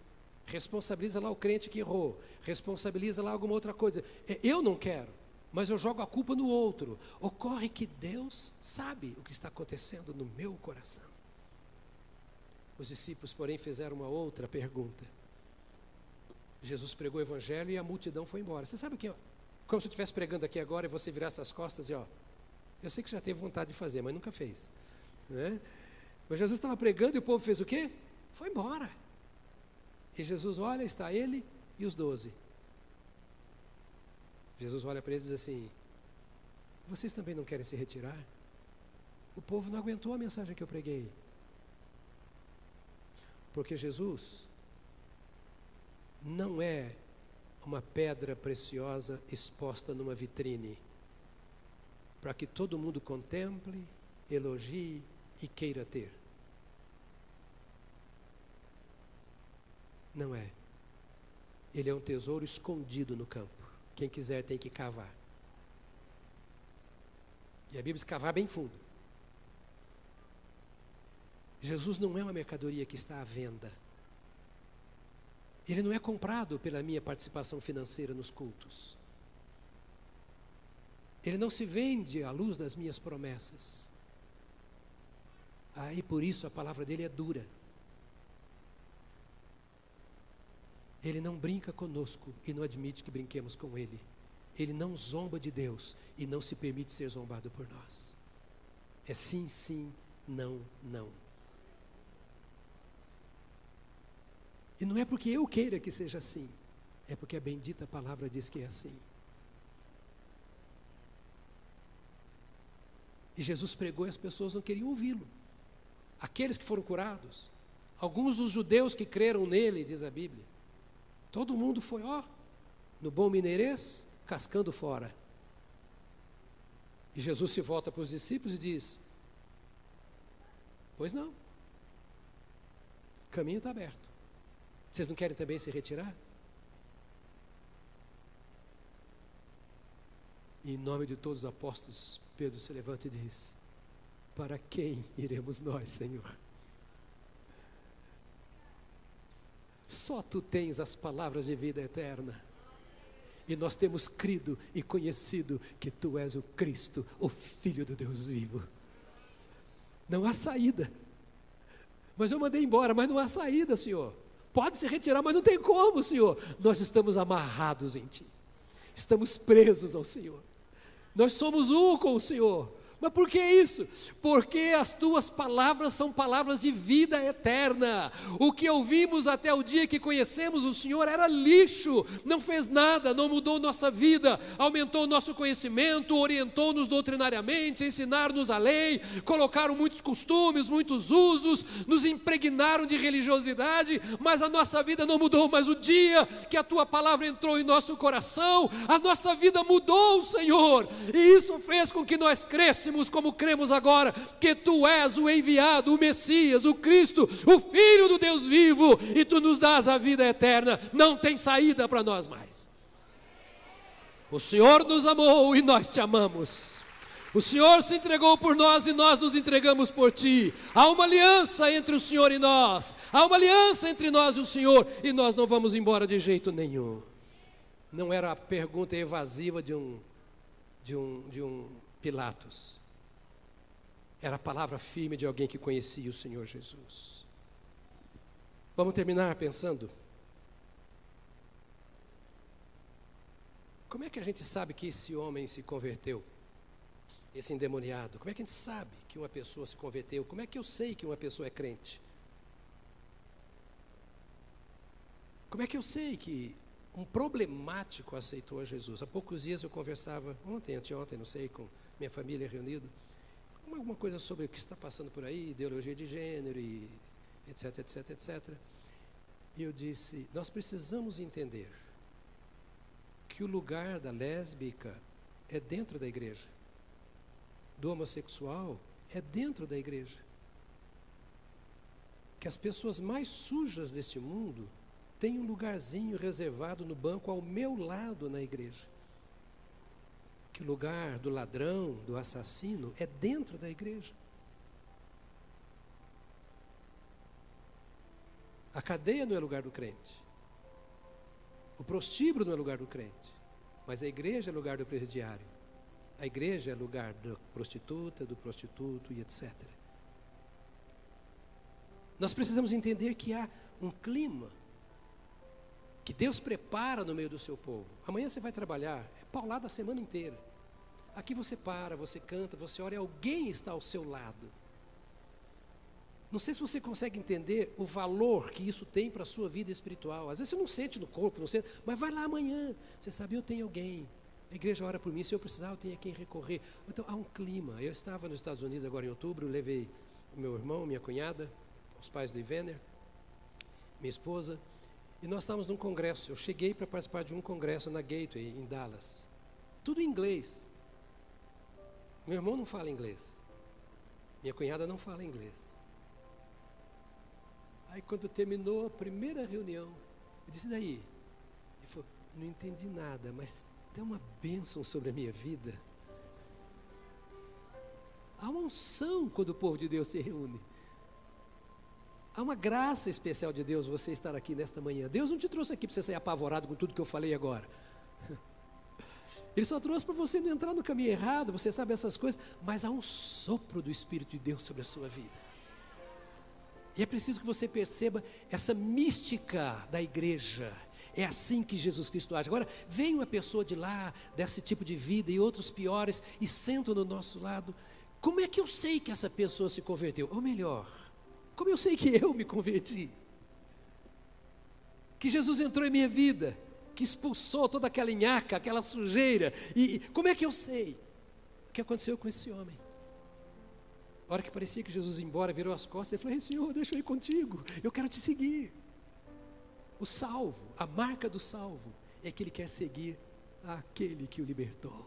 [SPEAKER 1] Responsabiliza lá o crente que errou, responsabiliza lá alguma outra coisa. É, eu não quero, mas eu jogo a culpa no outro. Ocorre que Deus sabe o que está acontecendo no meu coração. Os discípulos, porém, fizeram uma outra pergunta. Jesus pregou o evangelho e a multidão foi embora. Você sabe o que? Como se eu estivesse pregando aqui agora e você virasse as costas e ó, eu sei que já teve vontade de fazer, mas nunca fez. Né? Mas Jesus estava pregando e o povo fez o quê? Foi embora. E Jesus olha, está ele e os doze. Jesus olha para eles e diz assim: Vocês também não querem se retirar? O povo não aguentou a mensagem que eu preguei. Porque Jesus não é uma pedra preciosa exposta numa vitrine para que todo mundo contemple, elogie e queira ter. Não é. Ele é um tesouro escondido no campo. Quem quiser tem que cavar. E a Bíblia diz cavar bem fundo. Jesus não é uma mercadoria que está à venda. Ele não é comprado pela minha participação financeira nos cultos. Ele não se vende à luz das minhas promessas. Aí ah, por isso a palavra dele é dura. Ele não brinca conosco e não admite que brinquemos com ele. Ele não zomba de Deus e não se permite ser zombado por nós. É sim, sim, não, não. E não é porque eu queira que seja assim, é porque a bendita palavra diz que é assim. E Jesus pregou e as pessoas não queriam ouvi-lo. Aqueles que foram curados, alguns dos judeus que creram nele, diz a Bíblia, todo mundo foi, ó, no bom mineirês, cascando fora. E Jesus se volta para os discípulos e diz: Pois não, o caminho está aberto. Vocês não querem também se retirar? E em nome de todos os apóstolos, Pedro se levanta e diz: Para quem iremos nós, Senhor? Só tu tens as palavras de vida eterna. E nós temos crido e conhecido que tu és o Cristo, o Filho do Deus vivo. Não há saída. Mas eu mandei embora, mas não há saída, Senhor. Pode se retirar, mas não tem como, Senhor. Nós estamos amarrados em Ti. Estamos presos ao Senhor. Nós somos um com o Senhor. Mas por que isso? Porque as tuas palavras são palavras de vida eterna. O que ouvimos até o dia que conhecemos o Senhor era lixo, não fez nada, não mudou nossa vida, aumentou nosso conhecimento, orientou-nos doutrinariamente, ensinaram-nos a lei, colocaram muitos costumes, muitos usos, nos impregnaram de religiosidade, mas a nossa vida não mudou. Mas o dia que a tua palavra entrou em nosso coração, a nossa vida mudou, Senhor, e isso fez com que nós crescemos crêssemos como cremos agora, que tu és o enviado, o Messias, o Cristo, o Filho do Deus vivo, e tu nos dás a vida eterna, não tem saída para nós mais. O Senhor nos amou e nós te amamos. O Senhor se entregou por nós e nós nos entregamos por ti. Há uma aliança entre o Senhor e nós. Há uma aliança entre nós e o Senhor e nós não vamos embora de jeito nenhum. Não era a pergunta evasiva de um de um de um Pilatos. Era a palavra firme de alguém que conhecia o Senhor Jesus. Vamos terminar pensando. Como é que a gente sabe que esse homem se converteu? Esse endemoniado? Como é que a gente sabe que uma pessoa se converteu? Como é que eu sei que uma pessoa é crente? Como é que eu sei que um problemático aceitou a Jesus? Há poucos dias eu conversava, ontem, anteontem, não sei, com minha família reunida alguma coisa sobre o que está passando por aí, ideologia de gênero e etc, etc, etc. E eu disse: nós precisamos entender que o lugar da lésbica é dentro da igreja, do homossexual é dentro da igreja. Que as pessoas mais sujas deste mundo têm um lugarzinho reservado no banco ao meu lado na igreja lugar do ladrão, do assassino, é dentro da igreja. A cadeia não é lugar do crente. O prostíbulo não é lugar do crente. Mas a igreja é lugar do presidiário. A igreja é lugar da prostituta, do prostituto e etc. Nós precisamos entender que há um clima que Deus prepara no meio do seu povo. Amanhã você vai trabalhar, é paulada a semana inteira. Aqui você para, você canta, você ora e alguém está ao seu lado. Não sei se você consegue entender o valor que isso tem para a sua vida espiritual. Às vezes você não sente no corpo, não sente, mas vai lá amanhã. Você sabe, eu tenho alguém. A igreja ora por mim, se eu precisar, eu tenho a quem recorrer. Então há um clima. Eu estava nos Estados Unidos agora em outubro, levei o meu irmão, minha cunhada, os pais do Ivener, minha esposa, e nós estávamos num congresso. Eu cheguei para participar de um congresso na Gateway, em Dallas. Tudo em inglês. Meu irmão não fala inglês. Minha cunhada não fala inglês. Aí quando terminou a primeira reunião, eu disse, daí? Ele falou, não entendi nada, mas tem uma bênção sobre a minha vida. Há uma unção quando o povo de Deus se reúne. Há uma graça especial de Deus você estar aqui nesta manhã. Deus não te trouxe aqui para você sair apavorado com tudo que eu falei agora. Ele só trouxe para você não entrar no caminho errado, você sabe essas coisas, mas há um sopro do Espírito de Deus sobre a sua vida. E é preciso que você perceba essa mística da igreja. É assim que Jesus Cristo age. Agora, vem uma pessoa de lá, desse tipo de vida, e outros piores, e sentam do nosso lado. Como é que eu sei que essa pessoa se converteu? Ou melhor, como eu sei que eu me converti? Que Jesus entrou em minha vida, que expulsou toda aquela nhaca, aquela sujeira. E como é que eu sei? O que aconteceu com esse homem? A hora que parecia que Jesus ia embora, virou as costas e falou: Senhor, deixa eu ir contigo, eu quero te seguir. O salvo, a marca do salvo, é que ele quer seguir aquele que o libertou.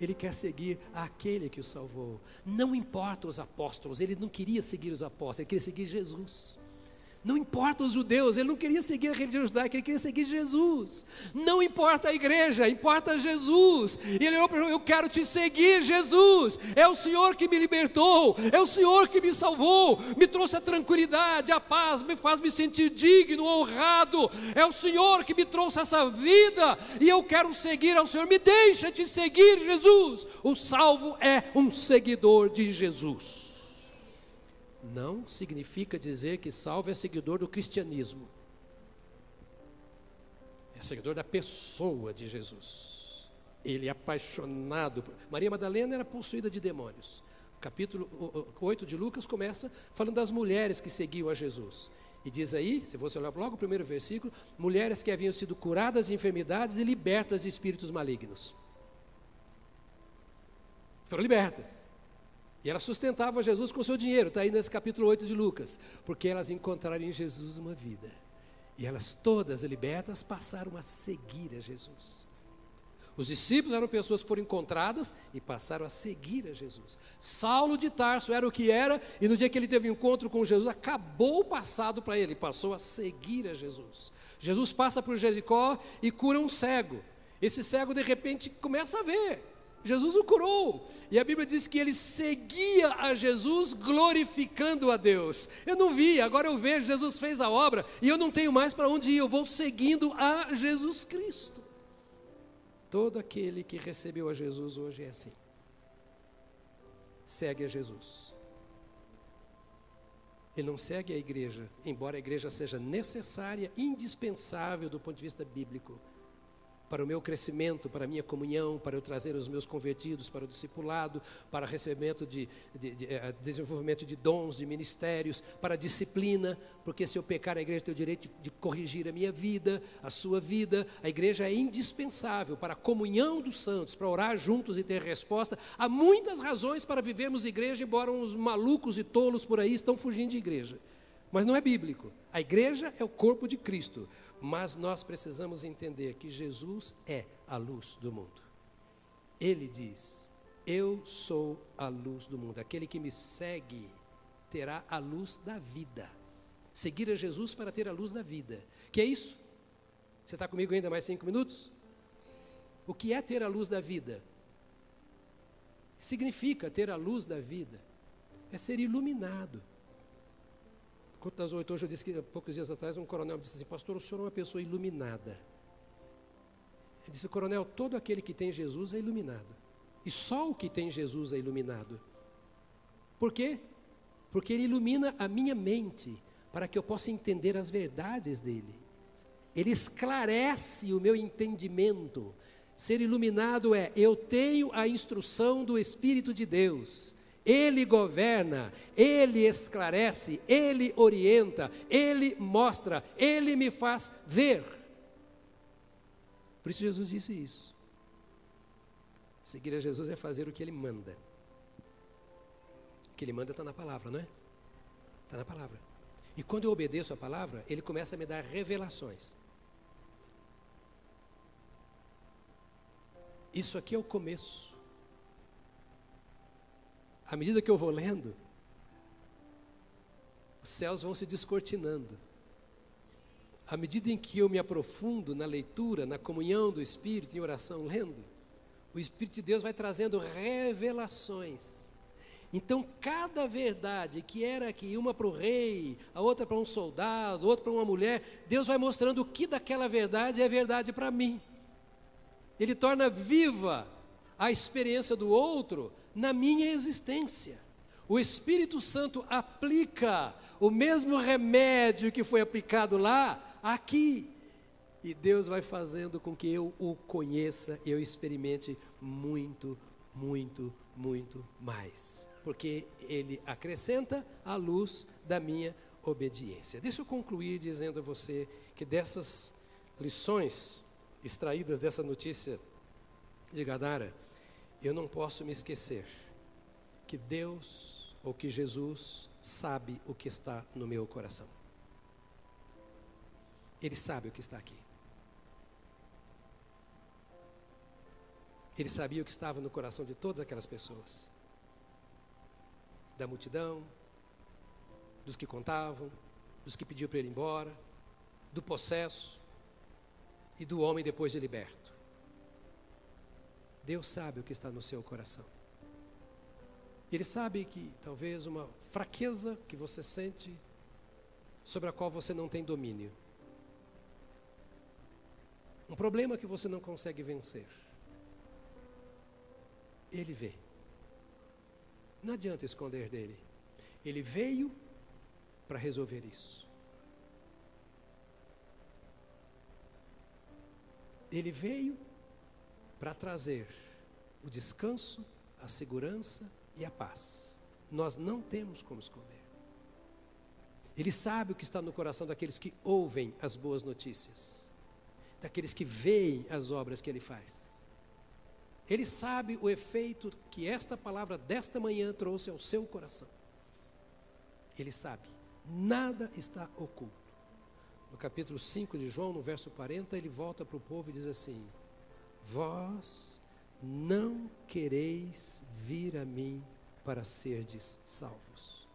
[SPEAKER 1] Ele quer seguir aquele que o salvou. Não importa os apóstolos, ele não queria seguir os apóstolos, ele queria seguir Jesus. Não importa os judeus, ele não queria seguir a religião judaica, ele queria seguir Jesus. Não importa a igreja, importa Jesus. E ele falou: Eu quero te seguir, Jesus. É o Senhor que me libertou, é o Senhor que me salvou, me trouxe a tranquilidade, a paz, me faz me sentir digno, honrado. É o Senhor que me trouxe essa vida e eu quero seguir ao Senhor. Me deixa te seguir, Jesus. O salvo é um seguidor de Jesus não significa dizer que salvo é seguidor do cristianismo. É seguidor da pessoa de Jesus. Ele é apaixonado. Por... Maria Madalena era possuída de demônios. O capítulo 8 de Lucas começa falando das mulheres que seguiam a Jesus. E diz aí, se você olhar logo o primeiro versículo, mulheres que haviam sido curadas de enfermidades e libertas de espíritos malignos. Foram libertas. E elas sustentavam Jesus com seu dinheiro, está aí nesse capítulo 8 de Lucas, porque elas encontraram em Jesus uma vida. E elas todas libertas passaram a seguir a Jesus. Os discípulos eram pessoas que foram encontradas e passaram a seguir a Jesus. Saulo de Tarso era o que era, e no dia que ele teve um encontro com Jesus, acabou o passado para ele, passou a seguir a Jesus. Jesus passa por Jericó e cura um cego. Esse cego, de repente, começa a ver. Jesus o curou. E a Bíblia diz que ele seguia a Jesus glorificando a Deus. Eu não vi, agora eu vejo, Jesus fez a obra e eu não tenho mais para onde ir, eu vou seguindo a Jesus Cristo. Todo aquele que recebeu a Jesus hoje é assim. Segue a Jesus. Ele não segue a igreja, embora a igreja seja necessária, indispensável do ponto de vista bíblico para o meu crescimento, para a minha comunhão, para eu trazer os meus convertidos para o discipulado, para recebimento de, de, de, eh, desenvolvimento de dons, de ministérios, para disciplina, porque se eu pecar, a igreja tem o direito de, corrigir a minha vida, a sua vida. A igreja é indispensável para a comunhão dos santos, para orar juntos e ter resposta. Há muitas razões para vivermos igreja, embora os malucos e tolos por aí estão fugindo de igreja. Mas não é bíblico. A igreja é o corpo de Cristo. Mas nós precisamos entender que Jesus é a luz do mundo. Ele diz: Eu sou a luz do mundo. Aquele que me segue terá a luz da vida. Seguir a Jesus para ter a luz da vida. Que é isso? Você está comigo ainda mais cinco minutos? O que é ter a luz da vida? Significa ter a luz da vida é ser iluminado. Culto das oito, hoje eu disse que poucos dias atrás um coronel me disse assim, pastor, o senhor é uma pessoa iluminada. Ele disse, coronel, todo aquele que tem Jesus é iluminado. E só o que tem Jesus é iluminado. Por quê? Porque ele ilumina a minha mente para que eu possa entender as verdades dele. Ele esclarece o meu entendimento. Ser iluminado é eu tenho a instrução do Espírito de Deus. Ele governa, Ele esclarece, Ele orienta, Ele mostra, Ele me faz ver. Por isso Jesus disse isso. Seguir a Jesus é fazer o que Ele manda. O que Ele manda está na palavra, não é? Está na palavra. E quando eu obedeço a palavra, Ele começa a me dar revelações. Isso aqui é o começo à medida que eu vou lendo, os céus vão se descortinando. À medida em que eu me aprofundo na leitura, na comunhão do Espírito, em oração, lendo, o Espírito de Deus vai trazendo revelações. Então, cada verdade que era aqui, uma para o rei, a outra para um soldado, outra para uma mulher, Deus vai mostrando o que daquela verdade é verdade para mim. Ele torna viva a experiência do outro na minha existência. O Espírito Santo aplica o mesmo remédio que foi aplicado lá, aqui. E Deus vai fazendo com que eu o conheça, eu experimente muito, muito, muito mais porque ele acrescenta a luz da minha obediência. Deixa eu concluir dizendo a você que dessas lições extraídas dessa notícia de Gadara, eu não posso me esquecer que Deus ou que Jesus sabe o que está no meu coração. Ele sabe o que está aqui. Ele sabia o que estava no coração de todas aquelas pessoas da multidão, dos que contavam, dos que pediam para ele ir embora, do possesso e do homem depois de liberto. Deus sabe o que está no seu coração. Ele sabe que talvez uma fraqueza que você sente, sobre a qual você não tem domínio, um problema que você não consegue vencer, Ele vê. Não adianta esconder dele. Ele veio para resolver isso. Ele veio para trazer o descanso, a segurança e a paz. Nós não temos como esconder. Ele sabe o que está no coração daqueles que ouvem as boas notícias, daqueles que veem as obras que ele faz. Ele sabe o efeito que esta palavra desta manhã trouxe ao seu coração. Ele sabe, nada está oculto. No capítulo 5 de João, no verso 40, ele volta para o povo e diz assim: Vós não quereis vir a mim para serdes salvos.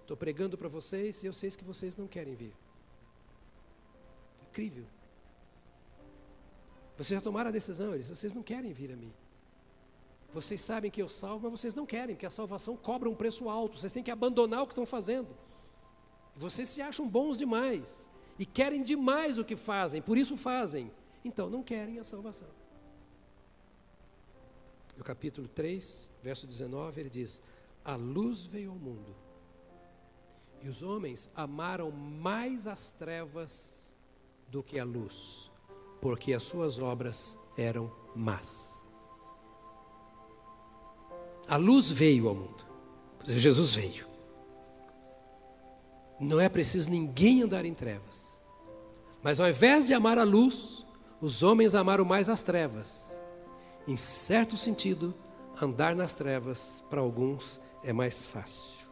[SPEAKER 1] Estou pregando para vocês e eu sei que vocês não querem vir. Incrível. Vocês já tomaram a decisão, eles, vocês não querem vir a mim. Vocês sabem que eu salvo, mas vocês não querem, porque a salvação cobra um preço alto. Vocês têm que abandonar o que estão fazendo. Vocês se acham bons demais e querem demais o que fazem, por isso fazem. Então não querem a salvação. No capítulo 3, verso 19, ele diz: A luz veio ao mundo, e os homens amaram mais as trevas do que a luz, porque as suas obras eram más. A luz veio ao mundo. Jesus veio. Não é preciso ninguém andar em trevas. Mas ao invés de amar a luz, os homens amaram mais as trevas. Em certo sentido, andar nas trevas para alguns é mais fácil.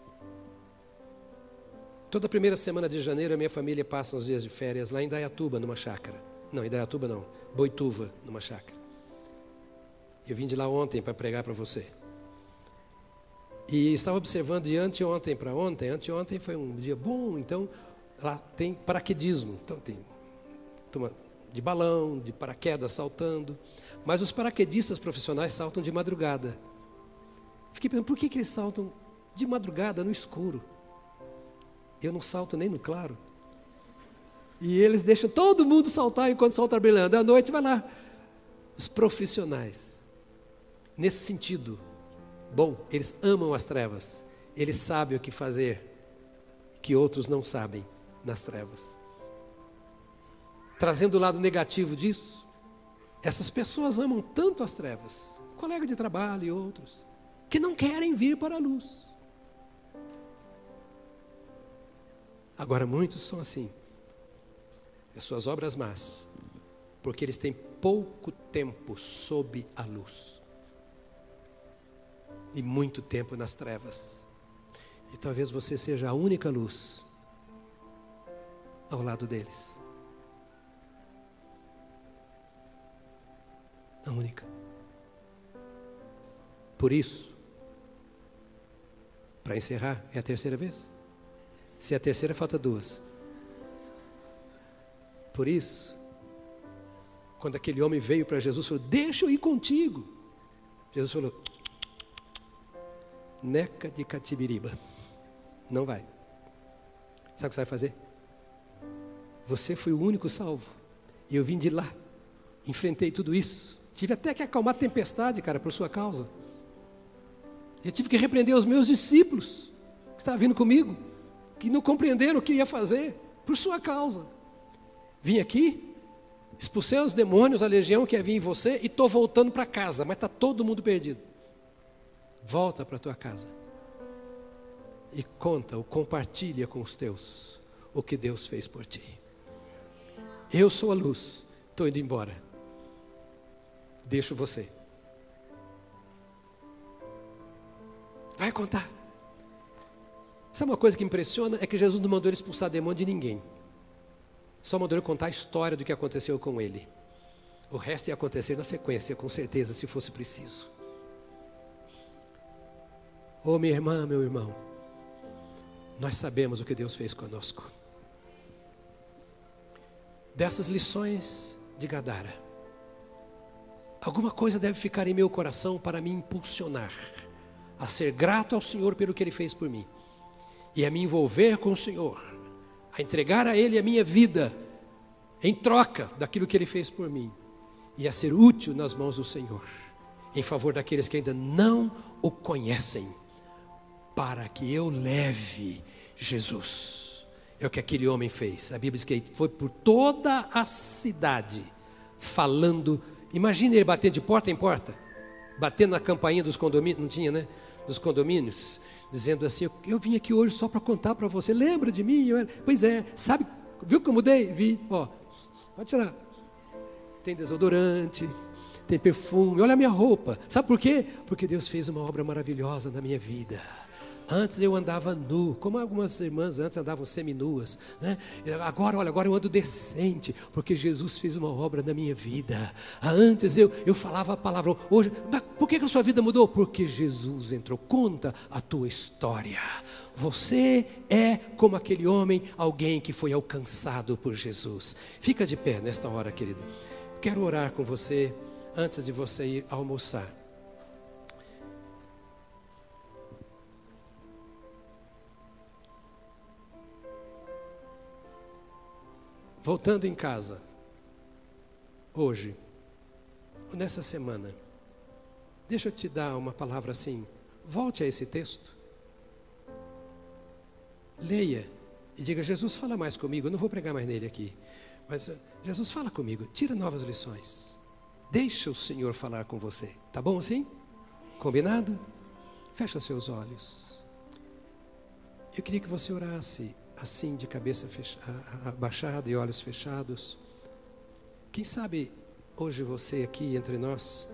[SPEAKER 1] Toda primeira semana de janeiro a minha família passa os dias de férias lá em Dayatuba, numa chácara. Não, em Dayatuba não, Boituva, numa chácara. Eu vim de lá ontem para pregar para você. E estava observando de anteontem para ontem, anteontem foi um dia bom, então lá tem paraquedismo. Então tem de balão, de paraquedas saltando. Mas os paraquedistas profissionais saltam de madrugada. Fiquei pensando, por que, que eles saltam de madrugada no escuro? Eu não salto nem no claro. E eles deixam todo mundo saltar enquanto o sol está brilhando. À noite vai lá. Os profissionais. Nesse sentido, Bom, eles amam as trevas. Eles sabem o que fazer que outros não sabem nas trevas. Trazendo o lado negativo disso, essas pessoas amam tanto as trevas, colega de trabalho e outros, que não querem vir para a luz. Agora, muitos são assim, as suas obras más, porque eles têm pouco tempo sob a luz e muito tempo nas trevas. E talvez você seja a única luz ao lado deles. A única. Por isso, para encerrar, é a terceira vez. Se é a terceira, falta duas. Por isso, quando aquele homem veio para Jesus, falou: Deixa eu ir contigo. Jesus falou: Neca de Catibiriba. Não vai. Sabe o que você vai fazer? Você foi o único salvo. E eu vim de lá. Enfrentei tudo isso. Tive até que acalmar a tempestade, cara, por sua causa. Eu tive que repreender os meus discípulos que estavam vindo comigo, que não compreenderam o que ia fazer, por sua causa. Vim aqui, expulsei os demônios, a legião que havia em você, e estou voltando para casa, mas está todo mundo perdido. Volta para tua casa e conta ou compartilha com os teus o que Deus fez por ti. Eu sou a luz, estou indo embora. Deixo você. Vai contar. Sabe uma coisa que impressiona? É que Jesus não mandou ele expulsar demônio de ninguém. Só mandou ele contar a história do que aconteceu com ele. O resto ia acontecer na sequência, com certeza, se fosse preciso. Oh, minha irmã, meu irmão, nós sabemos o que Deus fez conosco. Dessas lições de Gadara, alguma coisa deve ficar em meu coração para me impulsionar a ser grato ao Senhor pelo que Ele fez por mim e a me envolver com o Senhor, a entregar a Ele a minha vida em troca daquilo que Ele fez por mim e a ser útil nas mãos do Senhor, em favor daqueles que ainda não o conhecem, para que eu leve Jesus. É o que aquele homem fez. A Bíblia diz que foi por toda a cidade falando. Imagine ele batendo de porta em porta, batendo na campainha dos condomínios, não tinha, né? dos condomínios, dizendo assim: Eu, eu vim aqui hoje só para contar para você, lembra de mim? Era... Pois é, sabe, viu que eu mudei? Vi, ó, pode tirar. Tem desodorante, tem perfume, olha a minha roupa. Sabe por quê? Porque Deus fez uma obra maravilhosa na minha vida. Antes eu andava nu, como algumas irmãs antes andavam seminuas, né? Agora, olha, agora eu ando decente, porque Jesus fez uma obra na minha vida. Antes eu, eu falava a palavra, hoje, por que, que a sua vida mudou? Porque Jesus entrou. Conta a tua história. Você é como aquele homem, alguém que foi alcançado por Jesus. Fica de pé nesta hora, querido. Quero orar com você antes de você ir almoçar. Voltando em casa, hoje, ou nessa semana, deixa eu te dar uma palavra assim. Volte a esse texto. Leia e diga: Jesus, fala mais comigo. Eu não vou pregar mais nele aqui. Mas Jesus, fala comigo. Tira novas lições. Deixa o Senhor falar com você. Tá bom assim? Combinado? Fecha seus olhos. Eu queria que você orasse assim, de cabeça abaixada e olhos fechados. Quem sabe hoje você aqui entre nós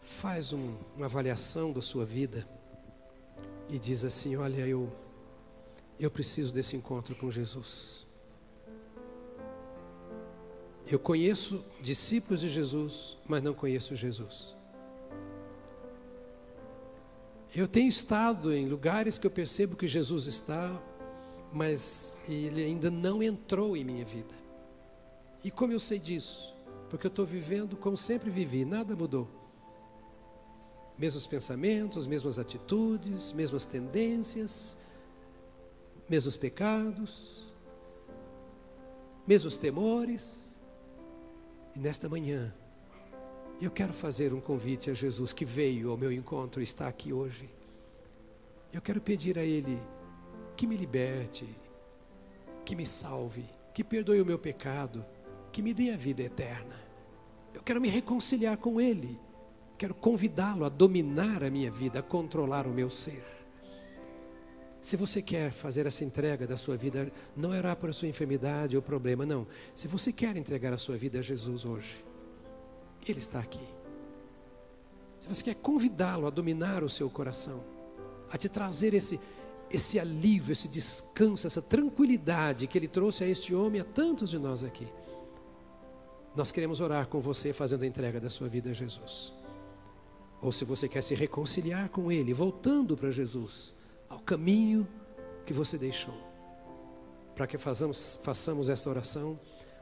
[SPEAKER 1] faz um, uma avaliação da sua vida e diz assim: Olha, eu, eu preciso desse encontro com Jesus. Eu conheço discípulos de Jesus, mas não conheço Jesus. Eu tenho estado em lugares que eu percebo que Jesus está, mas ele ainda não entrou em minha vida. E como eu sei disso? Porque eu estou vivendo como sempre vivi, nada mudou. Mesmos pensamentos, mesmas atitudes, mesmas tendências, mesmos pecados, mesmos temores. E nesta manhã, eu quero fazer um convite a Jesus que veio ao meu encontro e está aqui hoje. Eu quero pedir a Ele que me liberte, que me salve, que perdoe o meu pecado, que me dê a vida eterna. Eu quero me reconciliar com Ele. Quero convidá-lo a dominar a minha vida, a controlar o meu ser. Se você quer fazer essa entrega da sua vida, não era por sua enfermidade ou problema, não. Se você quer entregar a sua vida a Jesus hoje, ele está aqui. Se você quer convidá-lo a dominar o seu coração, a te trazer esse, esse alívio, esse descanso, essa tranquilidade que ele trouxe a este homem, a tantos de nós aqui. Nós queremos orar com você fazendo a entrega da sua vida a Jesus. Ou se você quer se reconciliar com Ele, voltando para Jesus, ao caminho que você deixou. Para que façamos, façamos esta oração.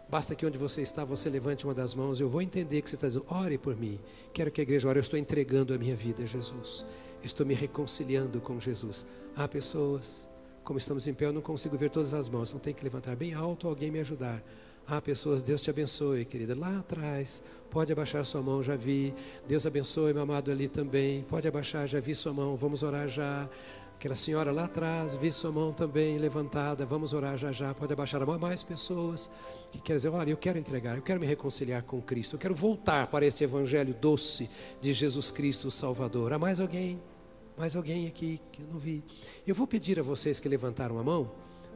[SPEAKER 1] Basta que onde você está, você levante uma das mãos. Eu vou entender que você está dizendo, ore por mim. Quero que a igreja ore, eu estou entregando a minha vida a Jesus. estou me reconciliando com Jesus. Há pessoas, como estamos em pé, eu não consigo ver todas as mãos, não tem que levantar bem alto alguém me ajudar. Há pessoas, Deus te abençoe, querida. Lá atrás, pode abaixar sua mão, já vi. Deus abençoe, meu amado, ali também. Pode abaixar, já vi sua mão. Vamos orar já. Aquela senhora lá atrás, vi sua mão também levantada. Vamos orar já já. Pode abaixar a mão. Mais pessoas que querem dizer: olha, eu quero entregar, eu quero me reconciliar com Cristo. Eu quero voltar para este evangelho doce de Jesus Cristo, o Salvador. Há mais alguém? Mais alguém aqui que eu não vi? Eu vou pedir a vocês que levantaram a mão,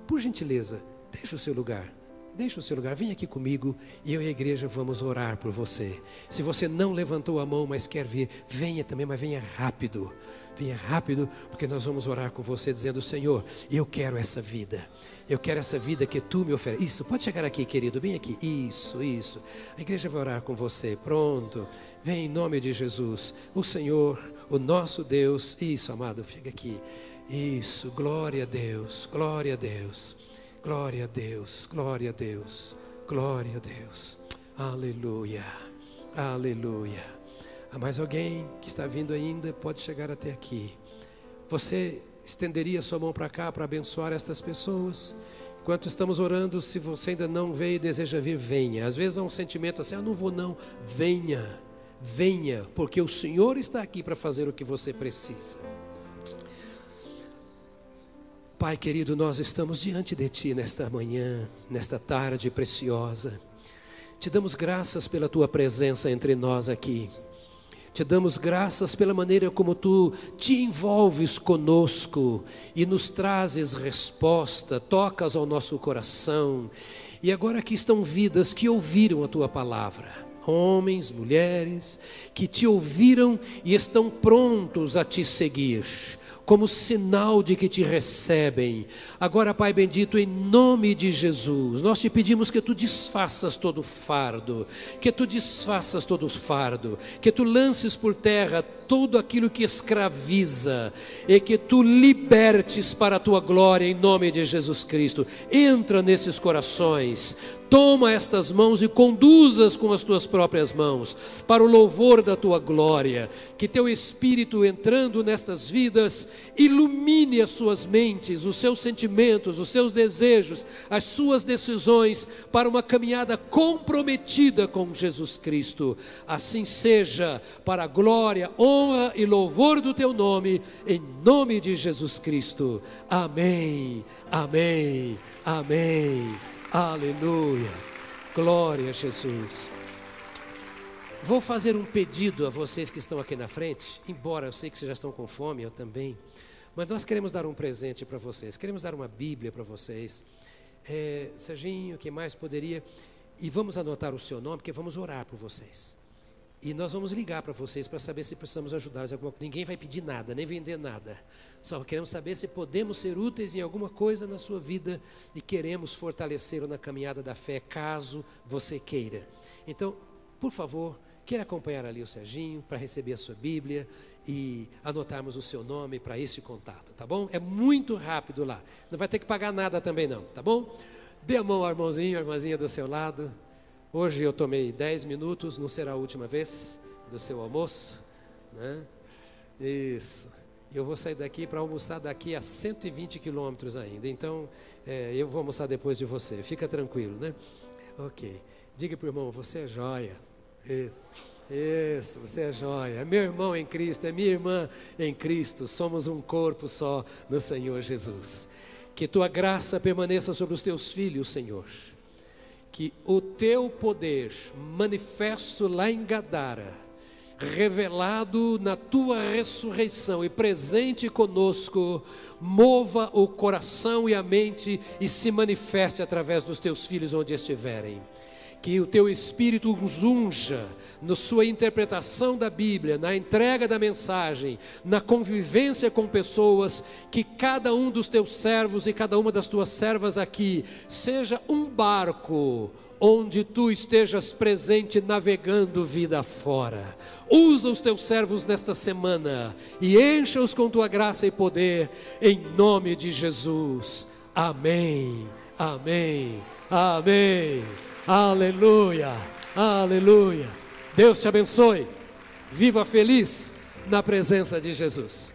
[SPEAKER 1] por gentileza, deixe o seu lugar. Deixa o seu lugar, vem aqui comigo e eu e a igreja vamos orar por você. Se você não levantou a mão, mas quer vir, venha também, mas venha rápido. Venha rápido, porque nós vamos orar com você, dizendo: Senhor, eu quero essa vida. Eu quero essa vida que tu me ofereces. Isso, pode chegar aqui, querido, bem aqui. Isso, isso. A igreja vai orar com você. Pronto. Vem em nome de Jesus. O Senhor, o nosso Deus. Isso, amado, chega aqui. Isso, glória a Deus, glória a Deus. Glória a Deus, glória a Deus, glória a Deus. Aleluia, aleluia. Há mais alguém que está vindo ainda? Pode chegar até aqui. Você estenderia sua mão para cá para abençoar estas pessoas? Enquanto estamos orando, se você ainda não veio e deseja vir, venha. Às vezes há um sentimento assim: ah, não vou não. Venha, venha, porque o Senhor está aqui para fazer o que você precisa. Pai querido, nós estamos diante de Ti nesta manhã, nesta tarde preciosa. Te damos graças pela Tua presença entre nós aqui. Te damos graças pela maneira como Tu te envolves conosco e nos trazes resposta, tocas ao nosso coração. E agora aqui estão vidas que ouviram a Tua palavra homens, mulheres, que te ouviram e estão prontos a te seguir como sinal de que te recebem. Agora, Pai bendito, em nome de Jesus, nós te pedimos que tu desfaças todo fardo, que tu desfaças todo fardo, que tu lances por terra tudo aquilo que escraviza e que tu libertes para a tua glória em nome de Jesus Cristo. Entra nesses corações, Toma estas mãos e conduzas com as tuas próprias mãos, para o louvor da tua glória. Que teu Espírito entrando nestas vidas ilumine as suas mentes, os seus sentimentos, os seus desejos, as suas decisões para uma caminhada comprometida com Jesus Cristo. Assim seja, para a glória, honra e louvor do teu nome, em nome de Jesus Cristo. Amém, amém, amém. Aleluia. Glória a Jesus. Vou fazer um pedido a vocês que estão aqui na frente, embora eu sei que vocês já estão com fome, eu também. Mas nós queremos dar um presente para vocês. Queremos dar uma Bíblia para vocês. É, Serginho, quem mais poderia? E vamos anotar o seu nome, porque vamos orar por vocês. E nós vamos ligar para vocês para saber se precisamos ajudar. Ninguém vai pedir nada, nem vender nada. Só queremos saber se podemos ser úteis em alguma coisa na sua vida e queremos fortalecê-lo na caminhada da fé, caso você queira. Então, por favor, queira acompanhar ali o Serginho para receber a sua Bíblia e anotarmos o seu nome para esse contato, tá bom? É muito rápido lá. Não vai ter que pagar nada também não, tá bom? Dê a mão ao irmãozinho, irmãzinha do seu lado. Hoje eu tomei 10 minutos, não será a última vez do seu almoço, né? Isso. Eu vou sair daqui para almoçar daqui a 120 quilômetros ainda. Então, é, eu vou almoçar depois de você. Fica tranquilo, né? Ok. Diga para o irmão, você é joia. Isso. Isso, você é joia. Meu irmão em Cristo, é minha irmã em Cristo. Somos um corpo só no Senhor Jesus. Que tua graça permaneça sobre os teus filhos, Senhor que o teu poder manifesto lá em Gadara, revelado na tua ressurreição e presente conosco, mova o coração e a mente e se manifeste através dos teus filhos onde estiverem que o teu espírito os unja na sua interpretação da Bíblia, na entrega da mensagem, na convivência com pessoas, que cada um dos teus servos e cada uma das tuas servas aqui seja um barco onde tu estejas presente navegando vida fora. Usa os teus servos nesta semana e encha-os com tua graça e poder, em nome de Jesus. Amém. Amém. Amém. Aleluia, aleluia. Deus te abençoe. Viva feliz na presença de Jesus.